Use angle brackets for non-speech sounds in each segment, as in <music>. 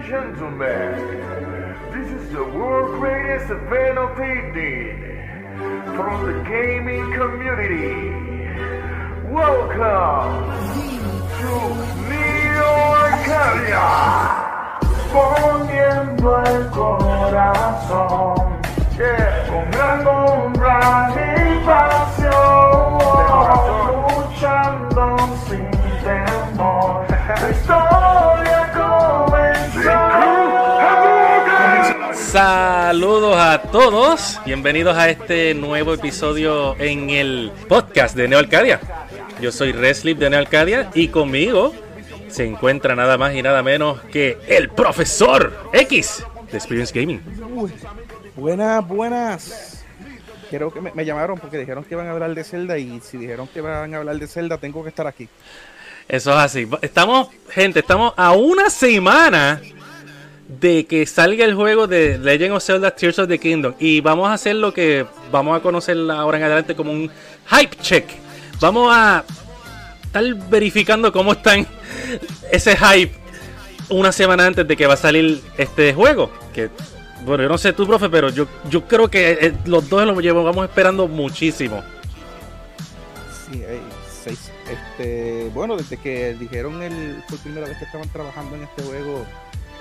and gentlemen, this is the world's greatest event of evening from the gaming community. Welcome to Neo Arcadia. Poniendo el corazón yeah. con gran honra y pasión, luchando sin temor. Saludos a todos, bienvenidos a este nuevo episodio en el podcast de Neo Arcadia. Yo soy Reslip de Neo Arcadia y conmigo se encuentra nada más y nada menos que el profesor X de Experience Gaming. Uy, buenas, buenas. Quiero que me, me llamaron porque dijeron que iban a hablar de Zelda y si dijeron que van a hablar de Zelda tengo que estar aquí. Eso es así. Estamos, gente, estamos a una semana de que salga el juego de Legend of Zelda Tears of the Kingdom. Y vamos a hacer lo que vamos a conocer ahora en adelante como un hype check. Vamos a estar verificando cómo están <laughs> ese hype una semana antes de que va a salir este juego. Que, bueno, yo no sé tú, profe, pero yo, yo creo que eh, los dos lo llevamos esperando muchísimo. Sí, seis. Este, bueno, desde que dijeron el por primera vez que estaban trabajando en este juego,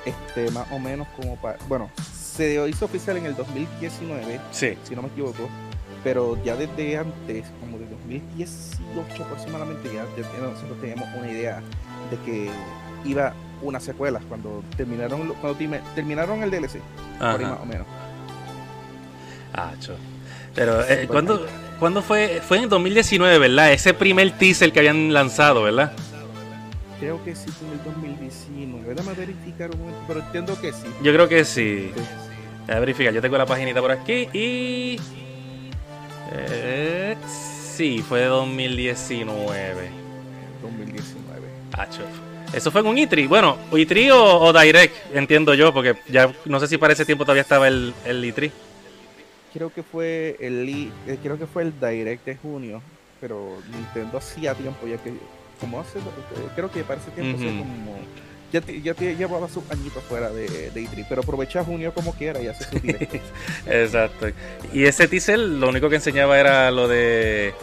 este, más o menos como para, bueno, se hizo oficial en el 2019, Sí. si no me equivoco, pero ya desde antes, como de 2018 aproximadamente, ya, ya nosotros teníamos una idea de que iba una secuela cuando terminaron cuando terminaron el DLC, por ahí más o menos. Acho. Pero, eh, ¿cuándo, cuándo fue? Fue en el 2019, ¿verdad? Ese primer teaser que habían lanzado, ¿verdad? Creo que sí fue en el 2019. Déjame verificar un momento, pero entiendo que sí. Yo creo que sí. A verificar, yo tengo la paginita por aquí y... eh, sí, fue 2019. 2019. Acho. Eso fue en un E3. Bueno, E3 o, o Direct, entiendo yo, porque ya no sé si para ese tiempo todavía estaba el, el E3. Creo que fue el eh, creo que fue el Direct de junio, pero Nintendo hacía tiempo ya que como hace eh, creo que para ese tiempo hace Ujú. como ya, te- ya te- llevaba sus añitos fuera de, de E3, pero aprovecha junio como quiera y hace su. <laughs> Exacto. Y ese teaser lo único que enseñaba era lo de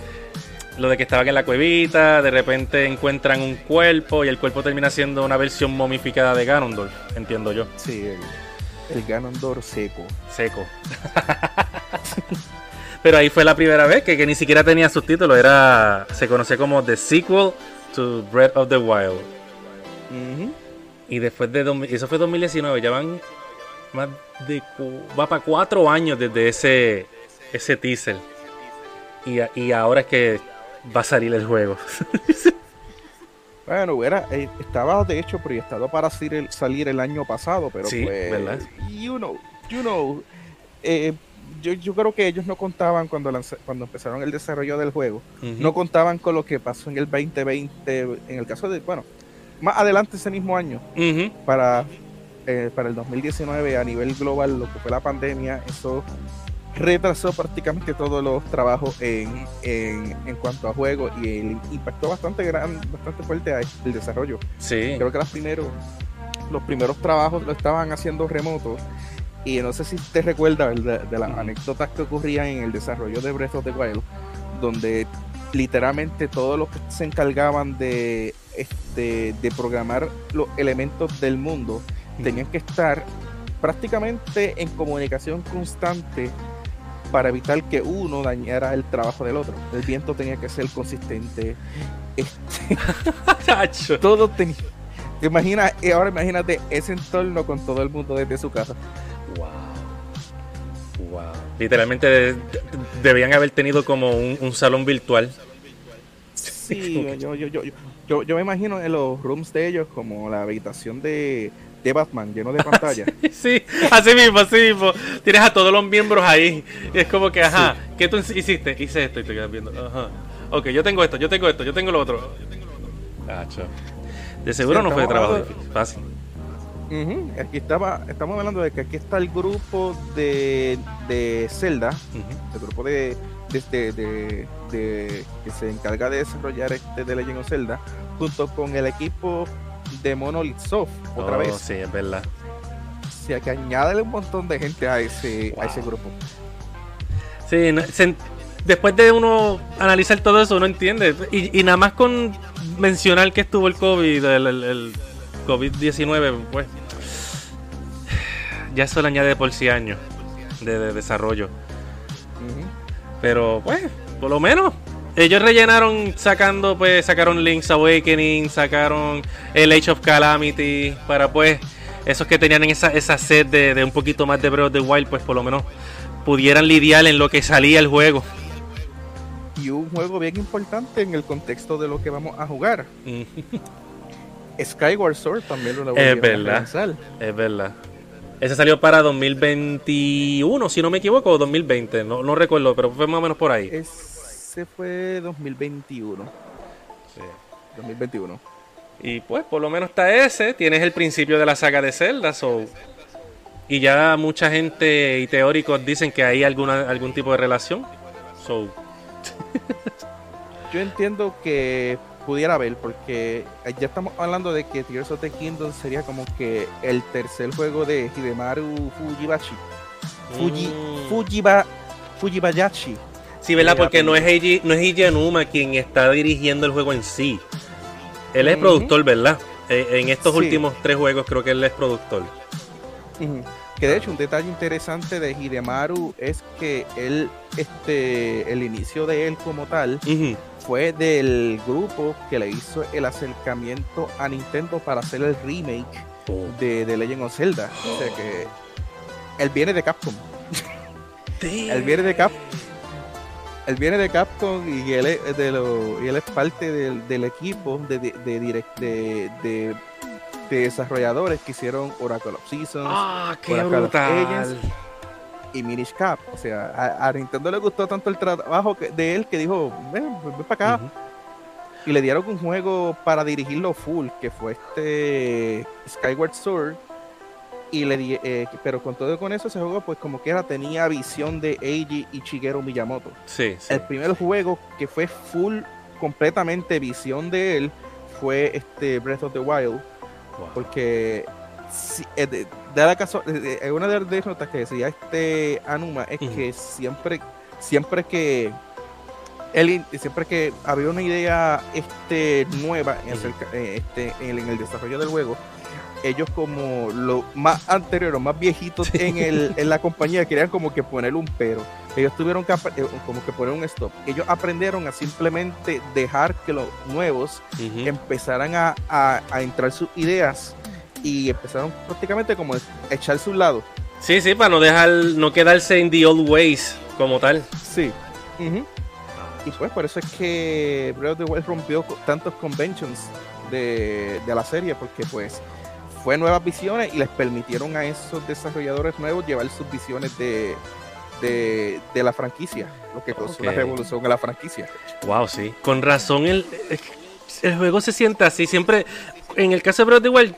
lo de que estaban en la cuevita, de repente encuentran un cuerpo y el cuerpo termina siendo una versión momificada de Ganondorf, entiendo yo, sí, el, el Ganondorf seco. seco. <laughs> Pero ahí fue la primera vez que, que ni siquiera tenía subtítulos, era se conocía como The Sequel to Breath of the Wild. Y después de eso fue 2019, ya van más de va para cuatro años desde ese ese teaser. Y, y ahora es que va a salir el juego. <laughs> Bueno, era, eh, estaba de hecho proyectado para salir el, salir el año pasado, pero Sí, pues, ¿verdad? you know, you know, eh, yo, yo creo que ellos no contaban cuando cuando empezaron el desarrollo del juego, no contaban con lo que pasó en el 2020, en el caso de, bueno, más adelante ese mismo año, Ujú. para, eh, para el 2019 a nivel global, lo que fue la pandemia, eso retrasó prácticamente todos los trabajos en, en, en cuanto a juegos y el impactó bastante gran, bastante fuerte a el desarrollo. Sí. Creo que los primeros, los primeros trabajos lo estaban haciendo remotos. Y no sé si te recuerdas de, de las anécdotas que ocurrían en el desarrollo de Breath of the Wild, donde literalmente todos los que se encargaban de, este, de programar los elementos del mundo tenían que estar prácticamente en comunicación constante para evitar que uno dañara el trabajo del otro. El viento tenía que ser consistente. <laughs> Este, todo tenía. Imagina, ahora imagínate ese entorno con todo el mundo desde su casa. Wow. Literalmente de- de- debían haber tenido como un, un salón virtual. Sí, yo, yo, yo, yo, yo, yo me imagino en los rooms de ellos como la habitación de, de Batman lleno de <laughs> pantalla. Sí, así mismo, así mismo. Tienes a todos los miembros ahí. Y es como que, ajá, ¿qué tú hiciste? Hice esto y te quedas viendo. Ajá. Ok, yo tengo esto, yo tengo esto, yo tengo lo otro. Tacho. De seguro Sí, no fue estamos trabajo difícil, fácil. Ujú, Aquí estaba, estamos hablando de que aquí está el grupo de, de Zelda, el grupo de, de, este- de- de- que se encarga de desarrollar este de Legend of Zelda, junto con el equipo de Monolith Soft, otra Oh, vez. Sí, es verdad. O sea que añádele un montón de gente a ese, a ese grupo. Sí, no- se- después de uno analizar todo eso, uno entiende. Y, y nada más con mencionar que estuvo el COVID, el, el- el COVID-19, pues. Ya eso le añade por si años de, de desarrollo. Pero, pues, por lo menos. Ellos rellenaron sacando, pues, sacaron Link's Awakening, sacaron el Age of Calamity, para pues, esos que tenían esa, esa sed de, de un poquito más de Breath of the Wild, pues por lo menos pudieran lidiar en lo que salía el juego. Y un juego bien importante en el contexto de lo que vamos a jugar. Skyward Sword también lo Es volvieron a verdad. Es verdad. Ese salió para 2021, si no me equivoco, o 2020, no, no recuerdo, pero fue más o menos por ahí. Ese fue 2021. 2021. Y pues por lo menos está ese, tienes el principio de la saga de Zelda, so- y ya mucha gente y teóricos dicen que hay alguna algún tipo de relación. So, <laughs> Yo entiendo que pudiera haber, porque ya estamos hablando de que Tears of the Kingdom sería como que el tercer juego de Hidemaru Fujibashi. Fuji, Mm. Fujiba, Fujibayashi. sí, ¿verdad? Porque no es apellido. Eiji, no es Eiji quien está dirigiendo el juego en sí. Él es productor, ¿verdad? Eh, en estos Sí. últimos tres juegos creo que él es productor. Que de hecho un detalle interesante de Hidemaru es que él, este, el inicio de él como tal. Fue del grupo que le hizo el acercamiento a Nintendo para hacer el remake Oh. de, de Legend of Zelda. O sea que él viene de Capcom. Él viene de Cap. Él viene de Capcom y él es, de lo, y él es parte del, del equipo de, de, de, direct- desarrolladores que hicieron Oracle of Seasons Ah, qué Oracle of brutal. Y Minish Cap. O sea, a, a Nintendo le gustó tanto el trabajo que- de él que dijo, ven, ven para acá. Y le dieron un juego para dirigirlo full, que fue este Skyward Sword. Y le di- eh, pero con todo con eso ese juego pues como que era tenía visión de Eiji y Shigeru Miyamoto. Sí, sí. El primer juego que fue full completamente visión de él fue este Breath of the Wild Wow. porque si, eh, de, de la caso, eh, eh, una de las notas que decía este Anuma es que siempre siempre que él siempre que había una idea este nueva en, acerca- eh, este, en, en el desarrollo del juego ellos como lo más anterior o más viejitos en, el, <laughs> en la compañía querían como que poner un pero. Ellos tuvieron que como que poner un stop. Ellos aprendieron a simplemente dejar que los nuevos empezaran a, a- a entrar sus ideas y empezaron prácticamente como a echar su lado. Sí, sí, para no dejar, no quedarse en the old ways como tal. Sí. Y pues por eso es que Breath of the Wild rompió tantos conventions de, de la serie, porque pues fue nuevas visiones y les permitieron a esos desarrolladores nuevos llevar sus visiones de, de, de la franquicia, lo que causó una Ok. revolución en la franquicia. Wow, sí. Con razón el, el juego se siente así. Siempre, en el caso de Breath of the Wild,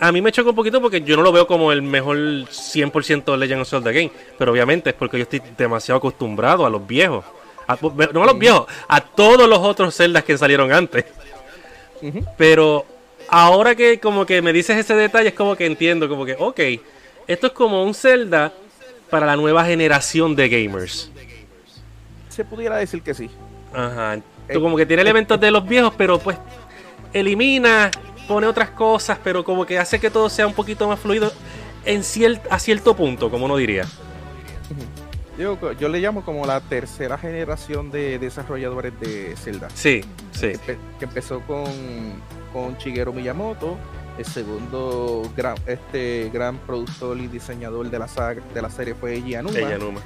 a mí me choca un poquito porque yo no lo veo como el mejor 100% de Legend of Zelda Game. Pero obviamente es porque yo estoy demasiado acostumbrado a los viejos. A- no a los viejos, a todos los otros Zeldas que salieron antes. Pero ahora que como que me dices ese detalle es como que entiendo, como que, ok, esto es como un Zelda para la nueva generación de gamers. Se pudiera decir que sí. Ajá. Eh, Tú como que tiene elementos de los viejos, pero pues elimina, pone otras cosas, pero como que hace que todo sea un poquito más fluido en cier- a cierto punto, como uno diría. Yo, yo le llamo como la tercera generación de desarrolladores de Zelda. Sí, sí. que, empe- que empezó con, con Shigeru Miyamoto, el segundo gran, este gran productor y diseñador de la saga, de la serie fue Eiji Aonuma, Ella Numa.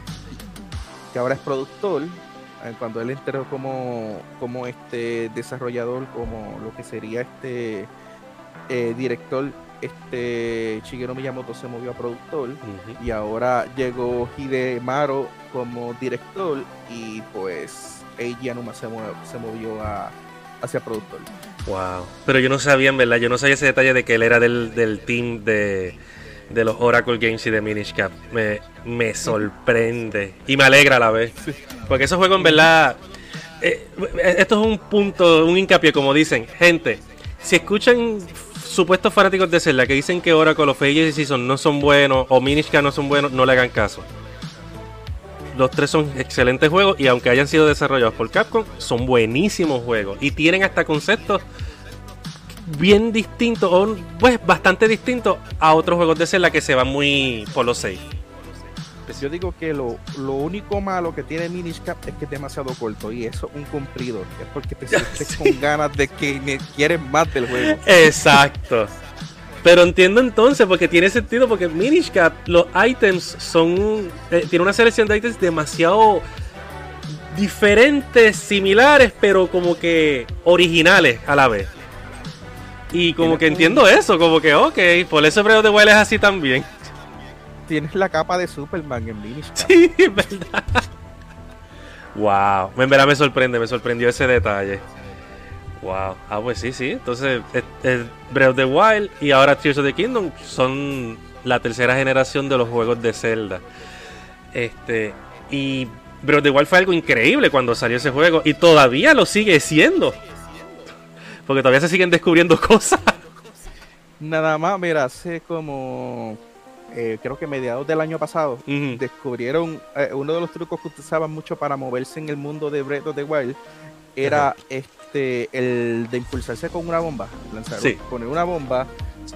que ahora es productor. eh, Cuando él entró como, como este desarrollador, como lo que sería este eh, director, este Shigeru Miyamoto se movió a productor y ahora llegó Hidemaru como director y pues Eiji Aonuma se, mue- se movió a, hacia productor. Wow. Pero yo no sabía, en verdad, yo no sabía ese detalle de que él era del, del team de, de los Oracle Games y de Minish Cap. Me, me sorprende y me alegra a la vez. Porque esos juegos, en verdad, eh, esto es un punto, un hincapié, como dicen. Gente, si escuchan supuestos fanáticos de Zelda que dicen que Oracle of Ages y Season no son buenos o Minish no son buenos, no le hagan caso. Los tres son excelentes juegos y aunque hayan sido desarrollados por Capcom, son buenísimos juegos y tienen hasta conceptos bien distintos, o pues bastante distintos a otros juegos de Zelda que se van muy por los seis. Pues yo digo que lo, lo, único malo que tiene Minish Cap es que es demasiado corto y eso es un cumplido. Es porque te <laughs> sientes con ganas de que quieres más del juego. Exacto. Pero entiendo entonces, porque tiene sentido, porque Minish Cap, los items son. Eh, tiene una selección de items demasiado diferentes, similares, pero como que originales a la vez. Y como que entiendo eso, como que, ok, por eso Breath de Wild es así también. Tienes la capa de Superman en Cap. Sí, <laughs> verdad. wow, en verdad me sorprende, me sorprendió ese detalle. Wow. Ah, pues sí, sí. Entonces, Breath of the Wild y ahora Tears of the Kingdom son la tercera generación de los juegos de Zelda. Este, y Breath of the Wild fue algo increíble cuando salió ese juego y todavía lo sigue siendo. Porque todavía se siguen descubriendo <laughs> cosas. Nada más, mira, hace como eh, creo que mediados del año pasado, descubrieron eh, uno de los trucos que utilizaban mucho para moverse en el mundo de Breath of the Wild era este el de impulsarse con una bomba, lanzar, poner una bomba,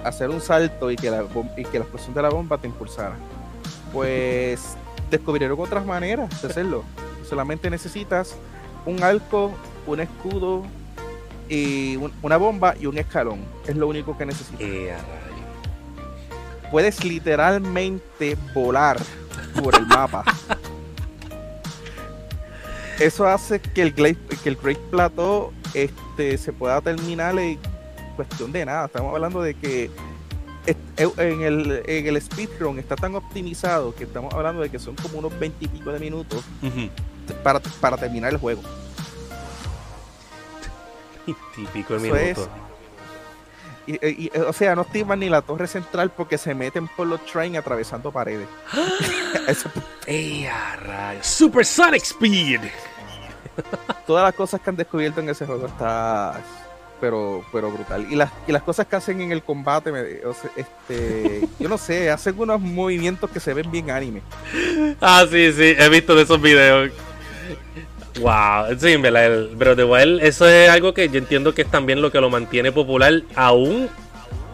hacer un salto y que la y que la explosión de la bomba te impulsara. Pues <laughs> descubrieron otras maneras de hacerlo. Solamente necesitas un arco, un escudo y una bomba y un escalón. Es lo único que necesitas. Eh, Puedes literalmente volar por el mapa. eso hace que el, que el Great Plateau este, se pueda terminar en cuestión de nada. Estamos hablando de que en el, en el speedrun está tan optimizado que estamos hablando de que son como unos 20 y pico de minutos para, para, terminar el juego. <laughs> Típico de minutos. Y, o sea, no estiman ni la torre central porque se meten por los trains atravesando paredes. <gasps> ¡Ey, Supersonic Speed. <laughs> Todas las cosas que han descubierto en ese juego está pero pero brutal. Y las, y las cosas que hacen en el combate, este, <laughs> yo no sé, hacen unos movimientos que se ven bien anime. Ah, sí, sí, he visto de esos videos. Wow, sí, el Breath of the Wild, eso es algo que yo entiendo que es también lo que lo mantiene popular, aún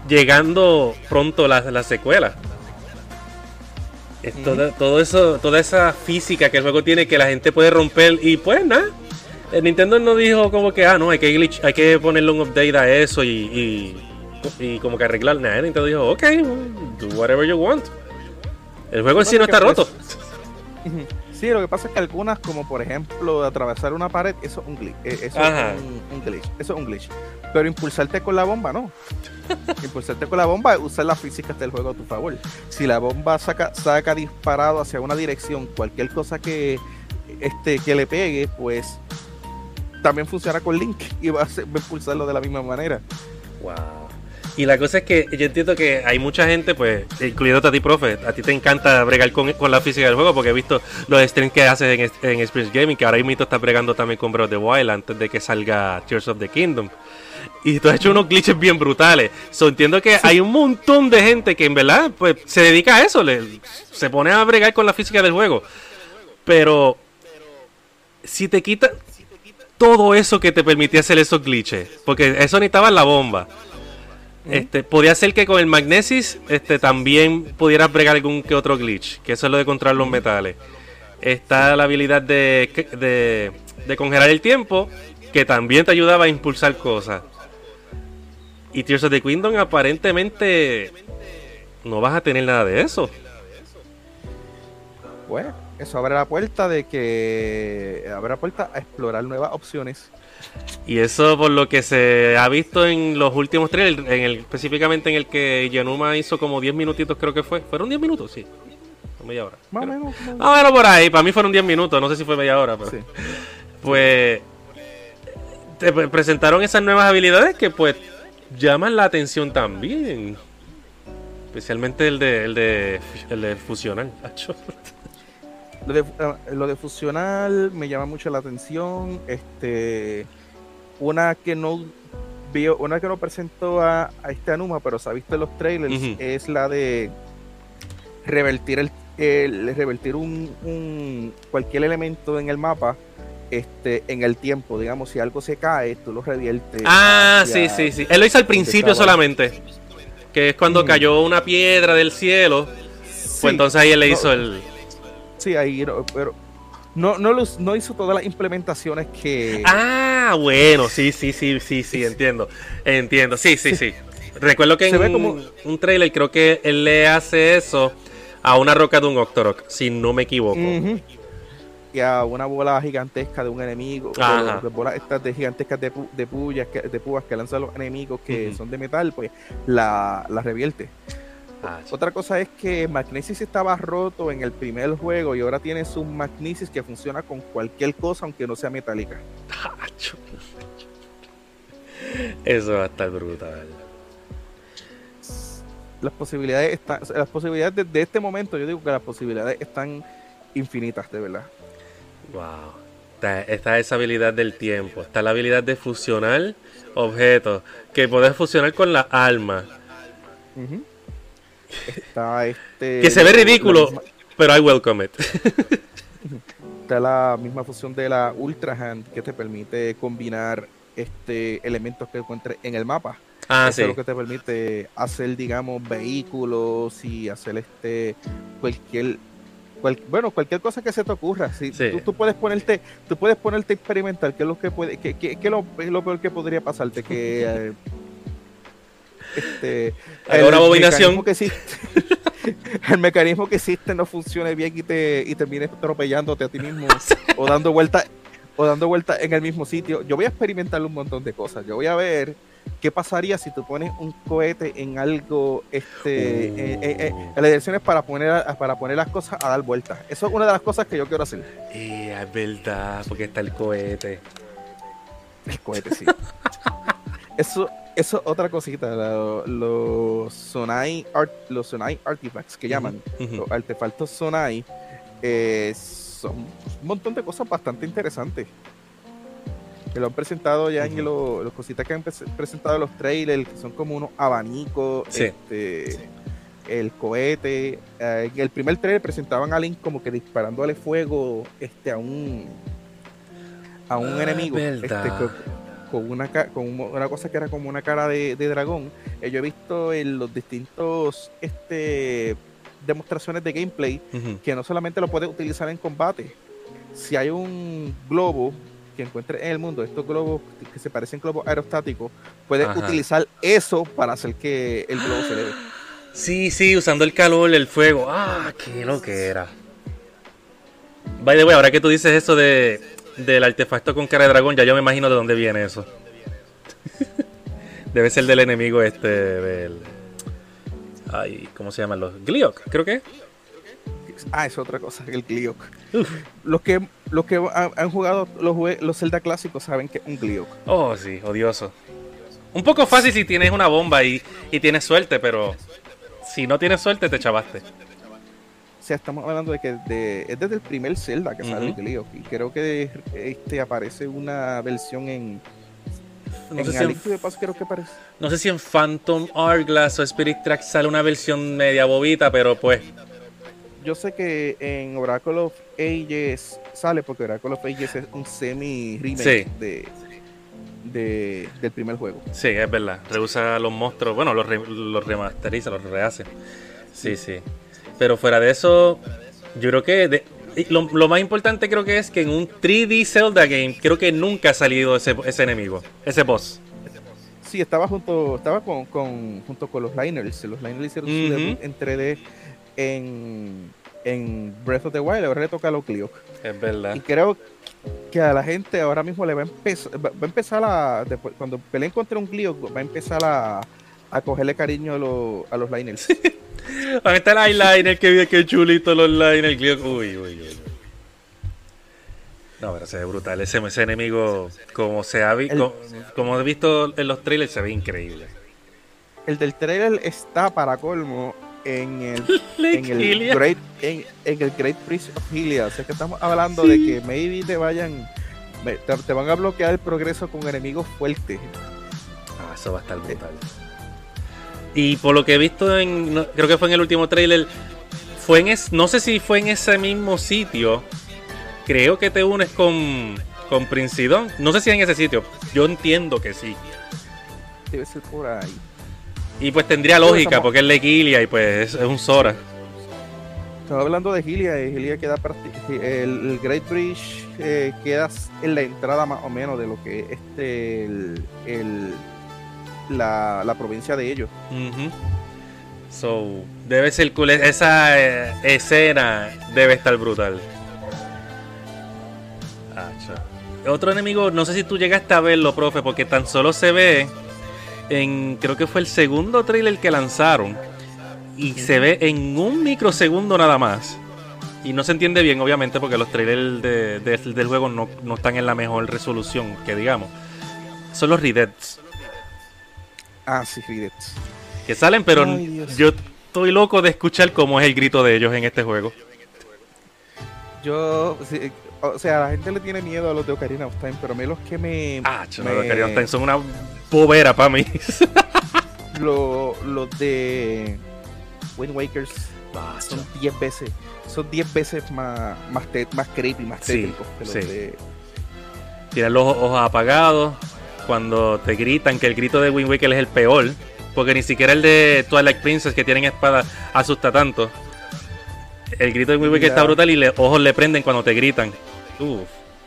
llegando pronto las la secuelas. todo, eso, toda esa física que el juego tiene que la gente puede romper y pues nada. Nintendo no dijo como que, ah, no, hay que, glitch, hay que ponerle un update a eso y, y, como que arreglar. Nada, Nintendo dijo, ok, do whatever you want. El juego en sí no está roto. <laughs> Sí, lo que pasa es que algunas, como por ejemplo atravesar una pared, eso es un glitch. Eh, eso, es un, glitch eso es un glitch. Pero impulsarte con la bomba, no. <laughs> impulsarte con la bomba es usar las físicas del juego a tu favor. Si la bomba saca, saca disparado hacia una dirección, cualquier cosa que, este, que le pegue, pues también funciona con Link <laughs> y va a, va a impulsarlo de la misma manera. Wow. Y la cosa es que yo entiendo que hay mucha gente, pues, incluyendo a ti, profe, a ti te encanta bregar con, la física del juego porque he visto los streams que haces en, en Gaming, que ahora mismo está bregando también con Breath of the Wild antes de que salga Tears of the Kingdom. Y tú has hecho unos glitches bien brutales. Entiendo que hay un montón de gente que en verdad pues, se dedica a eso, se pone a bregar con la física del juego. Pero si te quita todo eso que te permitía hacer esos glitches, porque eso necesitaba la bomba este, podría ser que con el Magnesis este, también pudieras bregar algún que otro glitch, que eso es lo de controlar los metales. Está la habilidad de, de, congelar el tiempo, que también te ayudaba a impulsar cosas. Y Tears of the Kingdom aparentemente no vas a tener nada de eso. Bueno, eso abre la puerta de que abre la puerta a explorar nuevas opciones y eso por lo que se ha visto en los últimos trailers, en el, específicamente en el que Yanuma hizo como 10 minutitos creo que fue. ¿Fueron 10 minutos? Sí. media hora. Más o menos. Ah, por ahí. Para mí fueron 10 minutos. No sé si fue media hora, pero... Pues... Te presentaron esas nuevas habilidades que pues llaman la atención también. Especialmente el de, el de, el de fusional. <laughs> Lo de, eh, lo de fusional me llama mucho la atención. Este una que no vio una que no presentó a, a este Anuma, pero se ha visto en los trailers, es la de revertir el, el- revertir un, un- cualquier elemento en el mapa este en el tiempo, digamos, si algo se cae, tú lo reviertes. Ah, sí, hacia- sí, sí. Él lo hizo al principio solamente. Que es cuando Mm. cayó una piedra del cielo. Sí, Pues entonces ahí él le No. hizo el. Sí, ahí, no, pero no, no, los- no hizo todas las implementaciones que... Ah, bueno, sí, sí, sí, sí, sí, entiendo. Entiendo, sí, sí, sí. Recuerdo que Se en ve como- un trailer creo que él le hace eso a una roca de un Octorok, si no me equivoco. Y a una bola gigantesca de un enemigo, Ajá. bolas estas de gigantescas de, pu- de, puyas que, de púas que lanzan los enemigos que son de metal, pues la, la revierte. Ah, Otra cosa es que Magnesis estaba roto en el primer juego y ahora tiene su Magnesis que funciona con cualquier cosa aunque no sea metálica. Eso va a estar brutal. Las posibilidades están, las posibilidades de, de este momento, yo digo que las posibilidades están infinitas, de verdad. Wow. Está, está esa habilidad del tiempo. Está la habilidad de fusionar objetos. Que puedes fusionar con la alma. Está este. Que se ve ridículo, misma- pero I welcome it. Está la misma fusión de la Ultra Hand que te permite combinar este elementos que encuentres en el mapa. ah, Eso sí. es lo que te permite hacer, digamos, vehículos y hacer este cualquier cual- bueno, cualquier cosa que se te ocurra. Si Sí. tú, tú puedes ponerte, tú puedes ponerte a experimentar qué es lo que puede, qué, qué- qué es lo, lo peor que podría pasarte, que eh, este Haga una abominación. mecanismo que existe, <laughs> el mecanismo que existe no funcione bien y te y termines atropellándote a ti mismo <laughs> o dando vueltas o dando vueltas en el mismo sitio. Yo voy a experimentar un montón de cosas. Yo voy a ver qué pasaría si tú pones un cohete en algo, este, Uh. eh, eh, eh, en las direcciones para poner para poner las cosas a dar vueltas. Eso es una de las cosas que yo quiero hacer. Eh, es verdad, porque está el cohete. El cohete, sí. <laughs> eso, eso es otra cosita. los Sonai art, los Sonai artifacts que llaman, los artefactos Sonai, eh, son un montón de cosas bastante interesantes. Que lo han presentado ya en lo- los cositas que han pres- presentado en los trailers, que son como unos abanicos, Sí. este, el cohete. eh, en el primer trailer presentaban a Link como que disparándole fuego este, a un a un Ah, enemigo. Este, con, una, con un- una cosa que era como una cara de, de dragón. Eh, yo he visto en los distintos este, demostraciones de gameplay que no solamente lo puedes utilizar en combate. Si hay un globo que encuentres en el mundo, estos globos que se parecen globos aerostáticos, puedes Ajá. utilizar eso para hacer que el globo se eleve. Sí, sí, usando el calor, el fuego. Ah, qué lo que era. By the way, ahora que tú dices eso de, del artefacto con cara de dragón, ya yo me imagino de dónde viene eso. Debe ser del enemigo este, del... Ay, ¿cómo se llaman los? Gliok, creo que. Ah, es otra cosa, el Gliok. Los que, los que han, han jugado los, los Zelda clásicos saben que es un Gliok. Oh, sí, odioso. Un poco fácil si tienes una bomba y, y tienes suerte, pero si no tienes suerte te chavaste. O sea, estamos hablando de que de- es desde el primer Zelda que sale el Gliok. Y creo que este aparece una versión en, No en sé, si en, de Paso, creo que aparece. no sé si en Phantom Hourglass o Spirit Track sale una versión media bobita, pero pues Yo sé que en Oracle of Ages sale porque Oracle of Ages es un semi remake Sí. de, de- del primer juego. Sí, es verdad. Reusa los monstruos. Bueno, los, re- los remasteriza, los rehace. Sí, sí. Pero fuera de eso, yo creo que. de- lo, lo más importante creo que es que en un 3D Zelda game, creo que nunca ha salido ese, ese enemigo, ese boss. Sí, estaba junto, estaba con, con- junto con los Liners. Los Liners hicieron su Ujú. debut en 3D en, en Breath of the Wild. Ahora le toca a los Gliok. Es verdad. Y creo que a la gente ahora mismo le va a empezar, va va a empezar a, después, cuando peleen contra un Gliok, va a empezar a, a cogerle cariño a, los- a los Liners. <laughs> Ahí está el eyeliner, que bien, qué chulito los liners. Uy, uy, uy. No, pero se ve brutal. Ese, ese enemigo, como se ha vi- co- como he visto en los trailers, se ve increíble. El del trailer está para colmo en el, <laughs> en el. Great en, en el Great Priest of Hylia. O sea que estamos hablando de que maybe te vayan te, te van a bloquear el progreso con enemigos fuertes. Eso va a estar brutal. Y por lo que he visto en. no- creo que fue en el último trailer. Fue en es, no sé si fue en ese mismo sitio. Creo que te unes con. Con. No sé si en ese sitio. Yo entiendo que sí. Debe ser por ahí. Y pues tendría lógica, porque es Lequilia y pues es, es un Sora. Estaba hablando de Gilia, y Gilia queda prácti- el, el Great Bridge eh, queda en la entrada más o menos de lo que es este el, el- la, la provincia de ellos. So, debe ser cool. Esa eh, escena debe estar brutal. Acha. Otro enemigo, no sé si tú llegaste a verlo, profe, porque tan solo se ve en, creo que fue el segundo trailer que lanzaron. Y se ve en un microsegundo nada más. Y no se entiende bien, obviamente, porque los trailers de- de- del juego no, no están en la mejor resolución, que digamos. Son los Redets. Ah, sí, Ridets. Que salen, pero Ay, yo estoy loco de escuchar cómo es el grito de ellos en este juego. Yo, sí, o sea, la gente le tiene miedo a los de Ocarina of Time, pero a mí los que me. Ah, yo me- no, Ocarina of Time son una bobera para mí. <laughs> lo- los de Wind Wakers son 10 veces. Son 10 veces más, más, te- más creepy, más Sí, tétricos que los sí. de. Tienen los ojos apagados. Cuando te gritan que el grito de Wind Waker es el peor. Porque ni siquiera el de Twilight Princess que tienen espada asusta tanto. El grito de Wind Waker está brutal y los ojos le prenden cuando te gritan. Uf.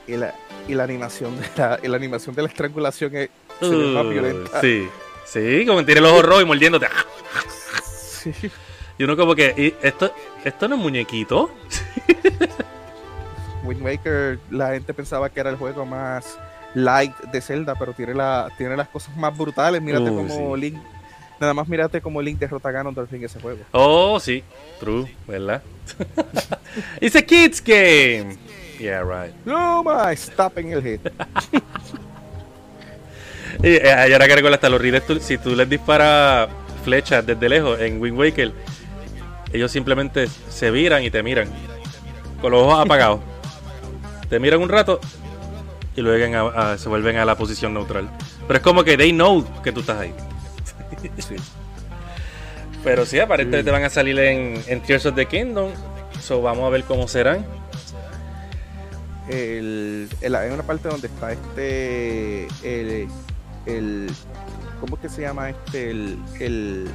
Y la, y la animación de la, y la animación de la estrangulación es más violenta. sí. Sí, como tiene los ojos rojos y mordiéndote. Sí. Y uno como que, ¿y ¿esto, esto no es muñequito? Wind Waker, la gente pensaba que era el juego más light de Zelda, pero tiene, la, tiene las cosas más brutales. Mírate Uh, como sí. Link. Nada más mírate como Link derrota a Ganondorf en ese juego. Oh, sí. True, ¿verdad? <laughs> It's a kids game. Yeah, right. No más, stop en el head. <laughs> Y, eh, ahora que recuerdo hasta los tú- si tú les disparas flechas desde lejos en Wind Waker, ellos simplemente se viran y te miran. Con los ojos apagados. <laughs> te miran un rato y luego a- a- se vuelven a la posición neutral. Pero es como que they know que tú estás ahí. <laughs> Pero sí, aparentemente van a salir en, en Tears of the Kingdom. So vamos a ver cómo serán. El, el- hay una parte donde está este. El. el ¿Cómo es que se llama este? El. El,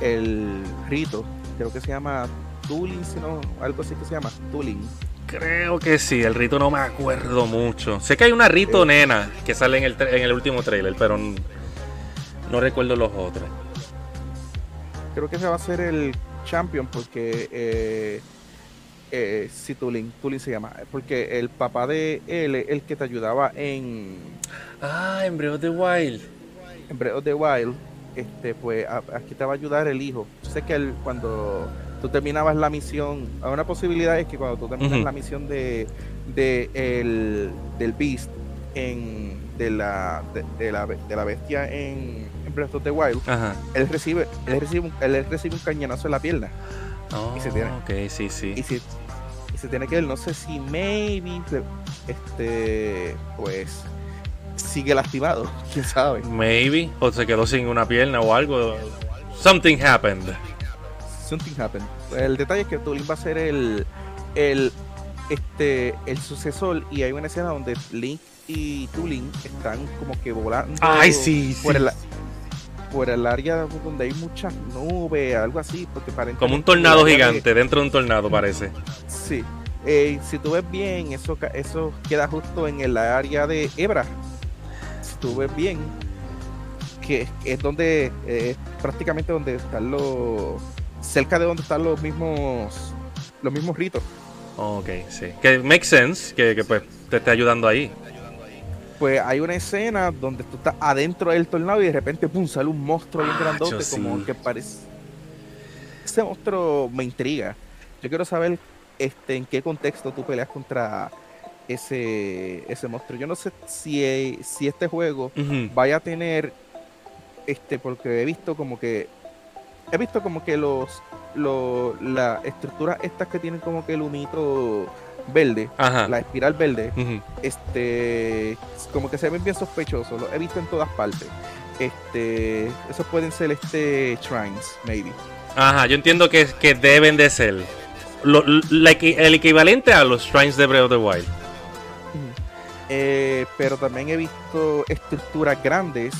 el rito. Creo que se llama Tulin, si no, algo así que se llama Tulin. Creo que sí, el rito no me acuerdo mucho. Sé que hay una rito Eh. nena que sale en el, en el último trailer, pero no recuerdo los otros. Creo que ese va a ser el champion porque. Eh, eh, sí, Tulin, Tulin se llama. Porque el papá de él, es el que te ayudaba en. Ah, en Breath of the Wild. en Breath of the Wild, este, pues a- aquí te va a ayudar el hijo. Yo sé que él, cuando tú terminabas la misión, una posibilidad es que cuando tú terminas la misión de, de el, del Beast, en, de, la, de, de la, de la bestia en, en Breath of the Wild, Ajá. él recibe, él recibe, un, él recibe un cañonazo en la pierna. Oh, Y se tiene. Ok, sí, sí. Y si, y se tiene que ver, no sé si maybe, este, pues, sigue lastimado, <laughs> quién sabe. Maybe. O se quedó sin una pierna o algo. Something happened. Something happened. El detalle es que Tulin va a ser el, el, este, el sucesor y hay una escena donde Link y Tulin están como que volando Ay, sí, por, sí. el, por el área donde hay muchas nubes, algo así, porque aparentemente Como un tornado de- gigante dentro de un tornado, parece. Sí. Eh, si tú ves bien, eso, eso queda justo en el área de Ebra. Si tú ves bien, que es- donde, eh, prácticamente donde están los, cerca de donde están los mismos, los mismos ritos. Ok, sí. Que makes sense que, que, pues te esté ayudando ahí. Pues hay una escena donde tú estás adentro del tornado y de repente, pum, sale un monstruo bien Ah, grandote, yo como sí. que parece. Ese monstruo me intriga. Yo quiero saber este, en qué contexto tú peleas contra ese, ese monstruo. Yo no sé si, si este juego vaya a tener este porque he visto como que he visto como que los los la estructuras estas que tienen como que el humito verde Ajá. la espiral verde este como que se ven bien sospechosos lo he visto en todas partes este, esos pueden ser este shrines, maybe. Ajá, yo entiendo que, que deben de ser lo- la el equivalente a los shrines de Breath of the Wild. Eh, pero también he visto estructuras grandes,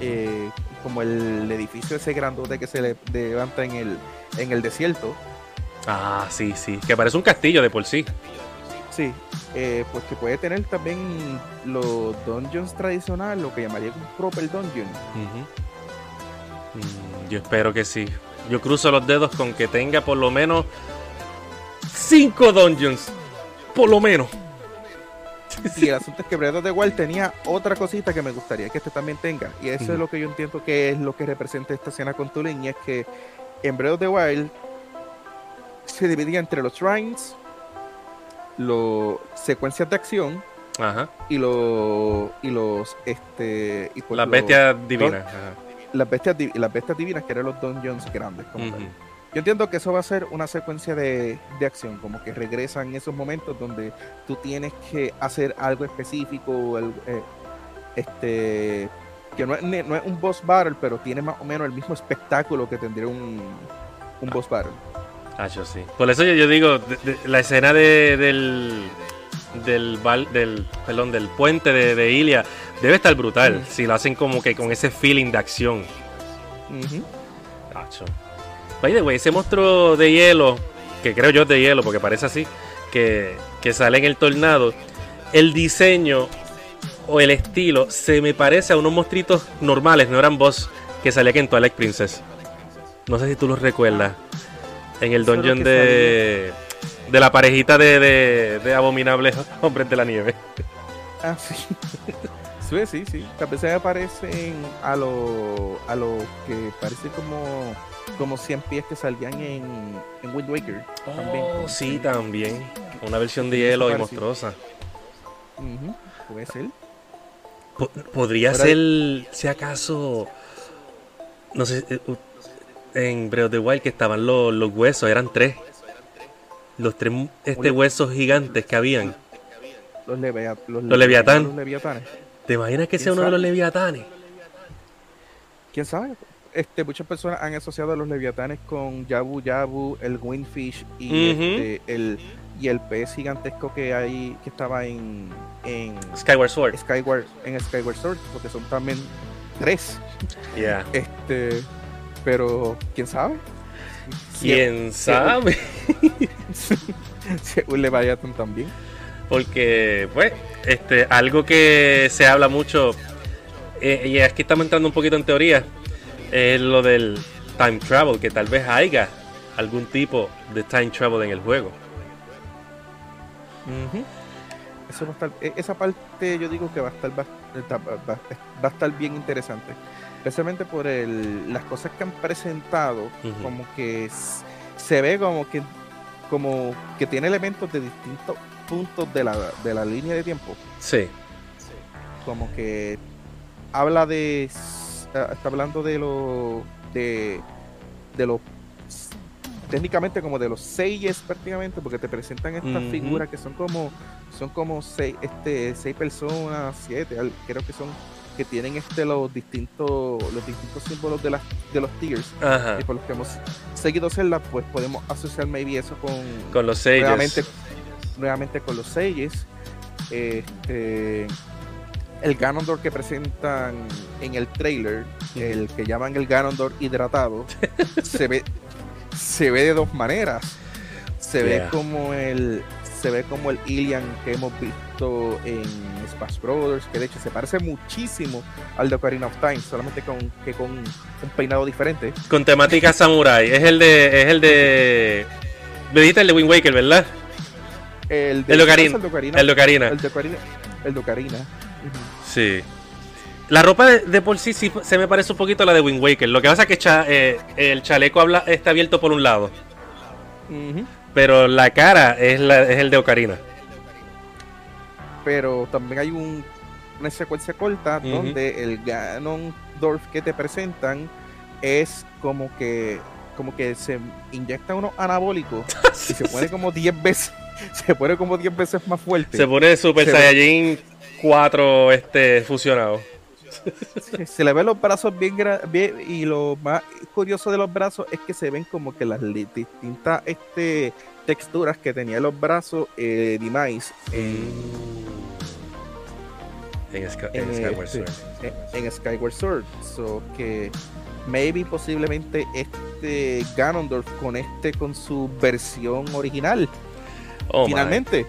eh, como el edificio ese grandote que se le- levanta en el, en el desierto. Ah, sí, sí, que parece un castillo de por sí. Sí, eh, pues que puede tener también los dungeons tradicionales, lo que llamaría un proper dungeon. Mm, yo espero que sí. Yo cruzo los dedos con que tenga por lo menos 5 dungeons. Por lo menos. Y el asunto es que Breath of the Wild tenía otra cosita que me gustaría que este también tenga. Y eso es lo que yo entiendo que es lo que representa esta escena con Tulin. Y es que en Breath of the Wild se dividía entre los shrines, los secuencias de acción Ajá. y los y los este y pues Las bestias divinas. Las bestias las bestias divinas que eran los dungeons grandes como tal. Yo entiendo que eso va a ser una secuencia de, de acción, como que regresan esos momentos donde tú tienes que hacer algo específico, eh, este, que no es, no es un boss battle, pero tiene más o menos el mismo espectáculo que tendría un, un boss battle. Ah, yo sí. Por eso yo, yo digo, de- de- la escena de- del del, val- del perdón, del puente de, Ilia debe estar brutal. Mm. Si lo hacen como que con ese feeling de acción. Ujú. Tacho. By the way, ese monstruo de hielo, que creo yo es de hielo porque parece así, que, que sale en el tornado, el diseño o el estilo se me parece a unos monstruitos normales, no eran boss que salían en Twilight Princess. No sé si tú los recuerdas. En el lo dungeon de, de la parejita de, de, de abominables <laughs> hombres de la nieve. Ah, sí. <laughs> sí, sí, sí. A veces aparecen a los a los que parecen como como 100 pies que salían en, en Wind Waker. también. Oh, sí, también. Una versión de hielo y monstruosa. Ujú, Puede ser. Po- Podría Ahora- ser, si acaso, no sé, eh, en Breath of the Wild que estaban los, los huesos, eran tres. Los tres este, huesos gigantes que habían. Los, levia- los, Los leviatán. Los leviatanes. ¿Te imaginas que ¿Quién sea uno de los leviatanes? ¿Quién sabe? Este, muchas personas han asociado a los leviatanes con Yabu Yabu, el Windfish y, este, el, y el pez gigantesco que hay que estaba en, en Skyward Sword. Skyward en Skyward Sword, porque son también tres. Yeah. Este, pero ¿quién sabe? ¿Quién sabe? Si un Leviathan también. Porque, pues, este, algo que se habla mucho, eh, y aquí estamos entrando un poquito en teoría, es lo del time travel, que tal vez haya algún tipo de time travel en el juego. Eso va a estar, e- esa parte yo digo que va a estar va, va- va a estar bien interesante. Especialmente por el, las cosas que han presentado, como que se ve como que como que tiene elementos de distintos puntos de la, de la línea de tiempo. Sí. Como que habla de está hablando de lo de de los técnicamente como de los seis prácticamente porque te presentan estas figuras que son como son como seis este seis personas siete creo que son que tienen este los distintos los distintos símbolos de las de los tiers Ajá. y por los que hemos seguido Zelda pues podemos asociar maybe eso con Con los sellos. nuevamente nuevamente con los Sages este el Ganondorf que presentan en el trailer el que llaman el Ganondorf hidratado <laughs> se ve se ve de dos maneras se Yeah. ve como el se ve como el Ilian que hemos visto en Smash Brothers que de hecho se parece muchísimo al de Ocarina of Time solamente con que con un peinado diferente Con temática samurai. Es el de. Es el de. Me dijiste el de Wind Waker, ¿verdad? el El de Ocarina. el de Ocarina El de Ocarina. el de Ocarina, el de Ocarina. Sí. La ropa de, de por sí, sí se me parece un poquito a la de Wind Waker. Lo que pasa es que cha- eh, el chaleco habla, está abierto por un lado. Pero la cara es, la, es el de Ocarina. pero también hay un- una secuencia corta donde el Ganondorf que te presentan es como que como que se inyecta unos anabólicos <laughs> y se pone como 10 veces <laughs> se pone como 10 veces más fuerte. Se pone Super Se Saiyajin 4 este, fusionado. se, le ven los brazos bien, bien y lo más curioso de los brazos es que se ven como que las distintas este, texturas que tenía los brazos eh, Demise en, En, Sky- en, en Skyward este, Sword. en- en Skyward Sword. So que maybe posiblemente este Ganondorf conecte con su versión original. Oh, my. finalmente.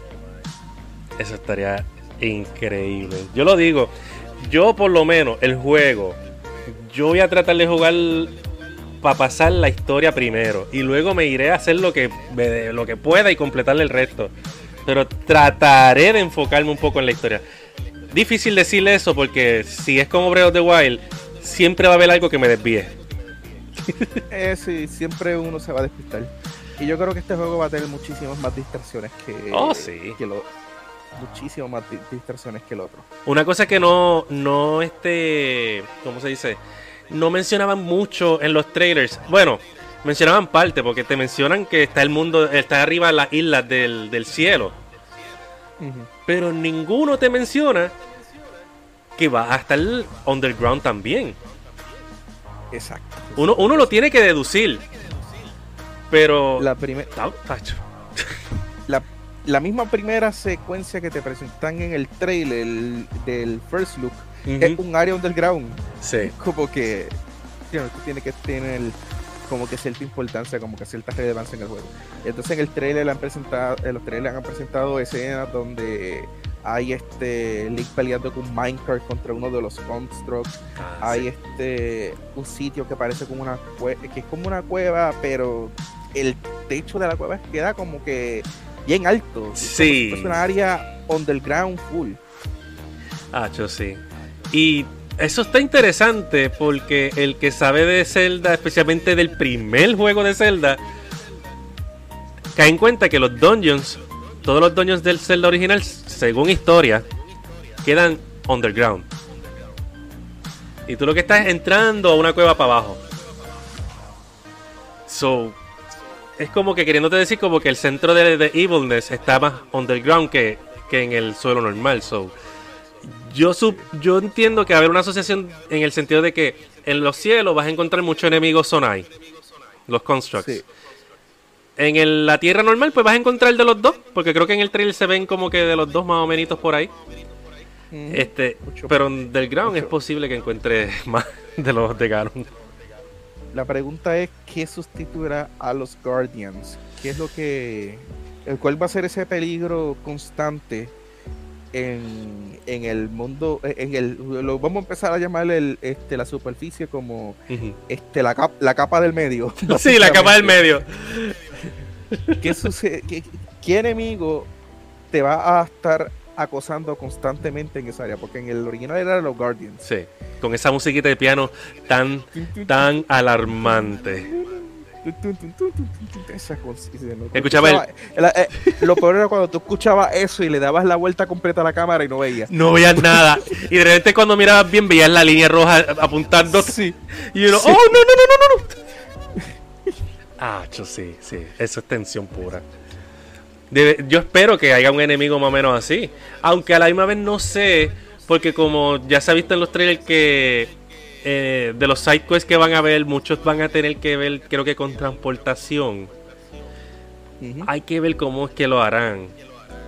Eso estaría increíble. Yo lo digo, yo por lo menos el juego, yo voy a tratar de jugar para pasar la historia primero y luego me iré a hacer lo que, lo que pueda y completarle el resto. Pero trataré de enfocarme un poco en la historia. Difícil decirle eso porque si es como Breath of the Wild, siempre va a haber algo que me desvíe. Eh, sí, siempre uno se va a despistar. Y yo creo que este juego va a tener muchísimas más distracciones que, Oh, sí. que lo, muchísimas más di- distracciones que el otro. Una cosa que no, no, este, ¿cómo se dice? No mencionaban mucho en los trailers. Bueno, mencionaban parte, porque te mencionan que está el mundo, está arriba las islas del, del cielo. Pero ninguno te menciona que va a estar underground también. Exacto. Uno, uno lo tiene que deducir. Pero... La, primer- tacho. La, misma primera secuencia que te presentan en el trailer el- del first look es Ujú. un área underground. Sí. Como que know, tú tienes que tener como que cierta importancia, como que cierta relevancia en el juego. Entonces en el trailer le han presentado, en los trailers han presentado escenas donde hay este Link peleando con Minecraft contra uno de los constructs. Ah, hay sí. este un sitio que parece como una que es como una cueva, pero el techo de la cueva queda como que bien alto. Sí. Es una área underground full. Ah, yo sí. Y eso está interesante porque el que sabe de Zelda, especialmente del primer juego de Zelda, cae en cuenta que los dungeons, todos los dungeons del Zelda original, según historia, quedan underground. Y tú lo que estás es entrando a una cueva para abajo. So, es como que queriéndote decir como que el centro de, de Evilness está más underground que, que en el suelo normal. So, yo, sup- yo entiendo que va a haber una asociación en el sentido de que en los cielos vas a encontrar muchos enemigos Sonai, los constructs. Sí. En el- la tierra normal, pues vas a encontrar de los dos, porque creo que en el trailer se ven como que de los dos más o menos por ahí. Ujú. Este, Mucho. pero del ground Mucho. es posible que encuentre <laughs> más de los de Ganon. La pregunta es qué sustituirá a los Guardians. ¿Qué es lo que el cuál va a ser ese peligro constante en, en el mundo en el lo vamos a empezar a llamar el, este la superficie como este la, cap- la capa del medio. <laughs> Sí, la capa del medio. ¿Qué, sucede? ¿Qué, qué enemigo te va a estar acosando constantemente en esa área? Porque en el original era los Guardians. Sí, con esa musiquita de piano tan, tan alarmante. Escuchaba el- la- eh, lo peor era cuando tú escuchabas eso y le dabas la vuelta completa a la cámara y no veías. No veías nada. Y de repente cuando mirabas bien veías la línea roja apuntando. Sí. Y uno, Sí. ¡oh, no, no, no, no, no! <laughs> Ah, cho, sí, sí. Eso es tensión pura. Debe- yo espero que haya un enemigo más o menos así. Aunque a la misma vez no sé, porque como ya se ha visto en los trailers que eh, de los side quests que van a ver, muchos van a tener que ver, creo que con transportación. Hay que ver cómo es que lo harán.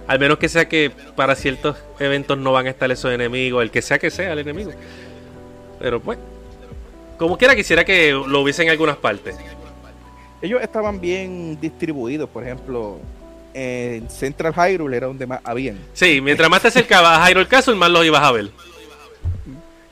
Al menos que sea que para ciertos eventos no van a estar esos enemigos, el que sea que sea el enemigo. Pero pues, como quiera quisiera que lo hubiese en algunas partes. Ellos estaban bien distribuidos, por ejemplo, en Central Hyrule era donde más habían. Sí, mientras más te acercabas a Hyrule Castle, más los ibas a ver.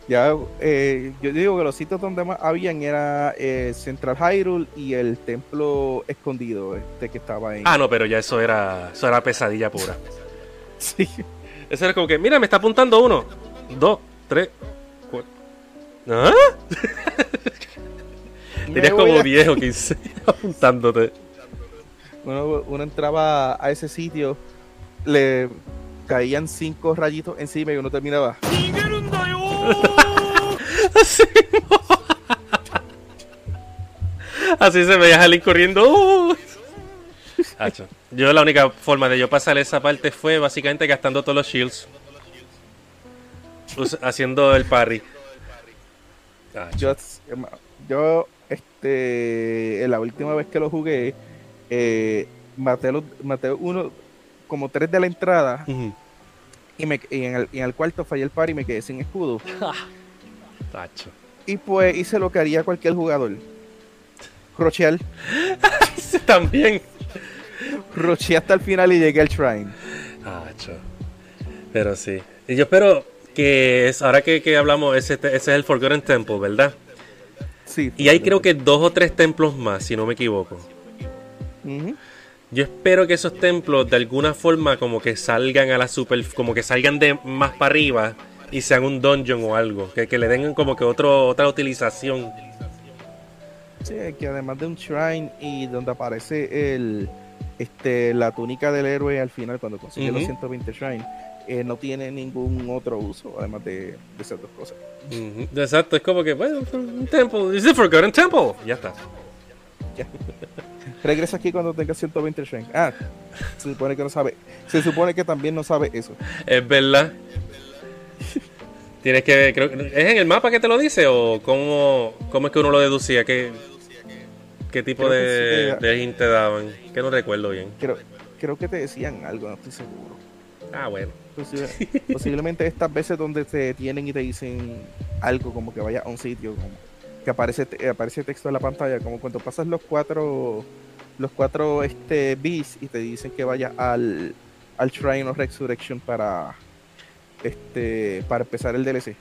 Ya, eh, yo digo que los sitios donde más habían era eh, Central Hyrule y el templo escondido, este que estaba en. Ah, no, pero ya eso era, eso era pesadilla pura. <laughs> Sí. Eso era como que, mira, me está apuntando uno, dos, tres, cuatro. ¿Ah? <laughs> Tenías como a- 10 o 15 apuntándote. Uno, uno entraba a ese sitio, le caían cinco rayitos encima y uno terminaba. <laughs> Así, Así se veía Link corriendo. Hacho. Yo la única forma de yo pasar esa parte fue básicamente gastando todos los shields. Haciendo el parry. Yo, yo este, la última vez que lo jugué, eh, maté, los, maté uno, como tres de la entrada, y, me, y en, el, y en el cuarto fallé el par y me quedé sin escudo. <laughs> Tacho. Y pues hice lo que haría cualquier jugador. Rochear, <laughs> También. rocheé hasta el final y llegué al shrine. Tacho. Pero sí. Y yo espero que es, ahora que, que hablamos, ese, ese es el Forgotten Temple, ¿verdad? Sí. Y hay creo que dos o tres templos más, si no me equivoco. Yo espero que esos templos de alguna forma como que salgan a la super, como que salgan de más para arriba y sean un dungeon o algo, que, que le den como que otro, otra utilización. Sí, que además de un shrine y donde aparece el este la túnica del héroe al final cuando consigue los Ujú. 120 shrine, eh, no tiene ningún otro uso además de, de esas dos cosas. Ujú, Exacto, es como que, bueno, un temple, es the Forgotten Temple, ya está. Ya. <laughs> Regresa aquí cuando tenga 120 shrine. Ah, se supone que no sabe. Se supone que también no sabe eso. Es verdad. Tienes que, creo, ¿es en el mapa que te lo dice o cómo, cómo es que uno lo deducía? ¿Qué, qué tipo de, sí, de hint te daban? Que no recuerdo bien. Creo, creo que te decían algo, no estoy seguro. Ah, bueno. Posible- posiblemente estas veces donde te detienen y te dicen algo como que vaya a un sitio, como que aparece aparece texto en la pantalla, como cuando pasas los cuatro los cuatro este beats y te dicen que vaya al al Shrine of Resurrection para este para empezar el DLC.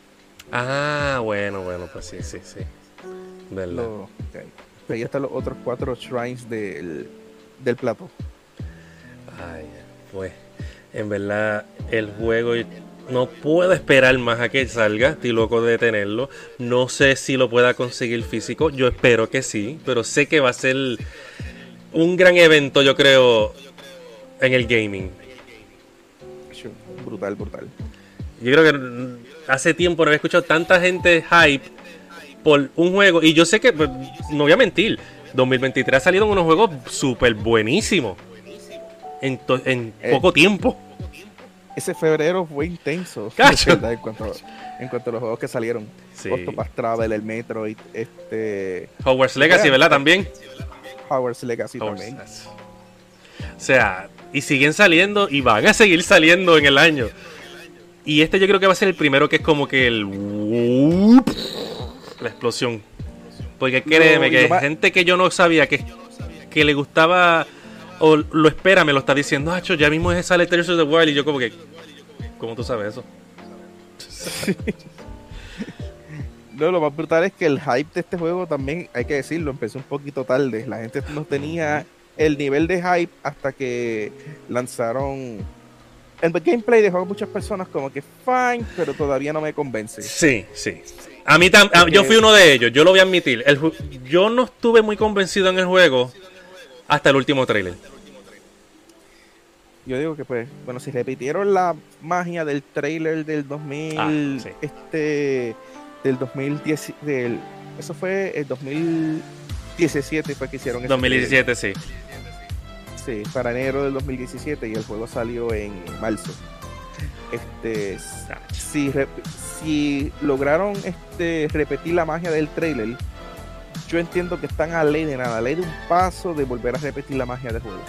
Ah, bueno, bueno, pues sí, sí, sí. ¿Verdad? Lo- ok. Ahí están los otros cuatro shrines del, del plato. Ay, pues, en verdad, el juego no puedo esperar más a que salga. Estoy loco de tenerlo. No sé si lo pueda conseguir físico. Yo espero que sí, pero sé que va a ser un gran evento, yo creo, en el gaming. Brutal, brutal. Yo creo que hace tiempo no había escuchado tanta gente hype por un juego. Y yo sé que, pues, no voy a mentir, 2023 ha salido unos juegos súper buenísimos. En, en Eh. poco tiempo. Ese febrero fue intenso. <laughs> En cuanto, en cuanto a los juegos que salieron. Sí. Octopath Travel, el Metroid, este, Hogwarts Legacy, ¿verdad? También. Howard's Legacy Hogwarts también. O sea, y siguen saliendo y van a seguir saliendo en el año. Y este yo creo que va a ser el primero que es como que el... La explosión. Porque créeme que gente que yo no sabía que, que le gustaba o lo espera me lo está diciendo, Hacho, ya mismo sale Tears of the Wild y yo como que... ¿Cómo tú sabes eso? <laughs> No, lo más brutal es que el hype de este juego también, hay que decirlo, empezó un poquito tarde. La gente no tenía el nivel de hype hasta que lanzaron el gameplay dejó a muchas personas como que fine, pero todavía no me convence. Sí, sí. A mí tam- a- yo fui uno de ellos, yo lo voy a admitir. El yo no estuve muy convencido en el juego hasta el último trailer. Yo digo que pues, bueno, si repitieron la magia del trailer del 2000, Ah, sí. este, del 2010, del, eso fue el 2017 fue que hicieron ese 2017, sí. Sí, para enero del 2017 y el juego salió en marzo. Este, si, si lograron este repetir la magia del trailer, yo entiendo que están a ley de nada, a ley de un paso de volver a repetir la magia del juego.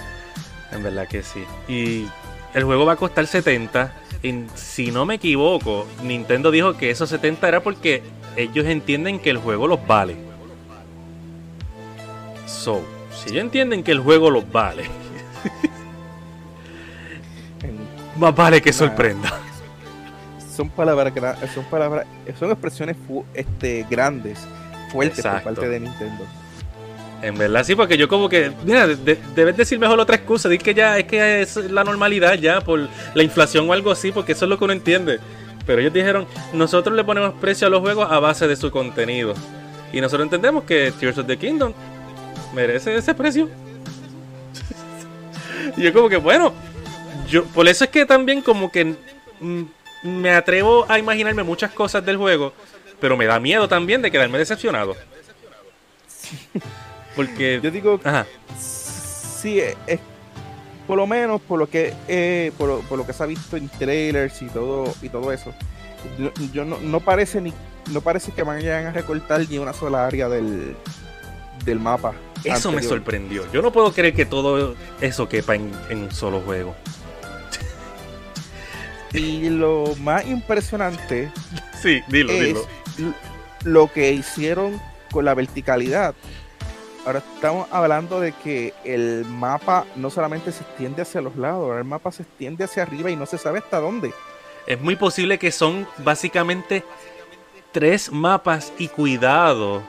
En verdad que sí. Y el juego va a costar 70. Y si no me equivoco, Nintendo dijo que esos 70 era porque ellos entienden que el juego los vale. So, si ellos entienden que el juego los vale, <laughs> más vale que sorprenda. son palabras son palabras son expresiones este grandes Exacto. por parte de Nintendo En verdad sí, porque yo como que, mira, de- de- debes decir mejor otra excusa, decir que ya es que es la normalidad ya por la inflación o algo así, porque eso es lo que uno entiende. Pero ellos dijeron, nosotros le ponemos precio a los juegos a base de su contenido. Y nosotros entendemos que Tears of the Kingdom merece ese precio. <laughs> y yo como que, bueno, yo por eso es que también como que mm, me atrevo a imaginarme muchas cosas del juego, pero me da miedo también de quedarme decepcionado. <laughs> Porque... yo digo Ajá. sí es, es- por lo menos por lo que eh, por, lo- por lo que se ha visto en trailers y todo y todo eso yo, yo no, no parece ni no parece que vayan a recortar ni una sola área del, del mapa. Eso me sorprendió. Yo no puedo creer que todo eso quepa en, en un solo juego. Y lo más impresionante Sí, dilo, es dilo. Lo que hicieron con la verticalidad. Ahora estamos hablando de que el mapa no solamente se extiende hacia los lados, ahora el mapa se extiende hacia arriba y no se sabe hasta dónde. Es muy posible que son básicamente tres mapas y cuidado.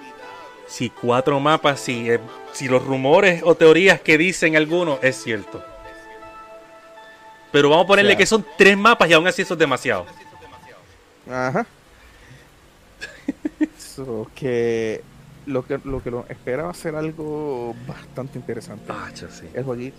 Si cuatro mapas, si, eh, si los rumores o teorías que dicen algunos es cierto. Pero vamos a ponerle O sea- que son tres mapas y aún así eso es demasiado. Ajá. So, que lo que lo que lo espera va a ser algo bastante interesante. Ah, yo sí. El jueguito.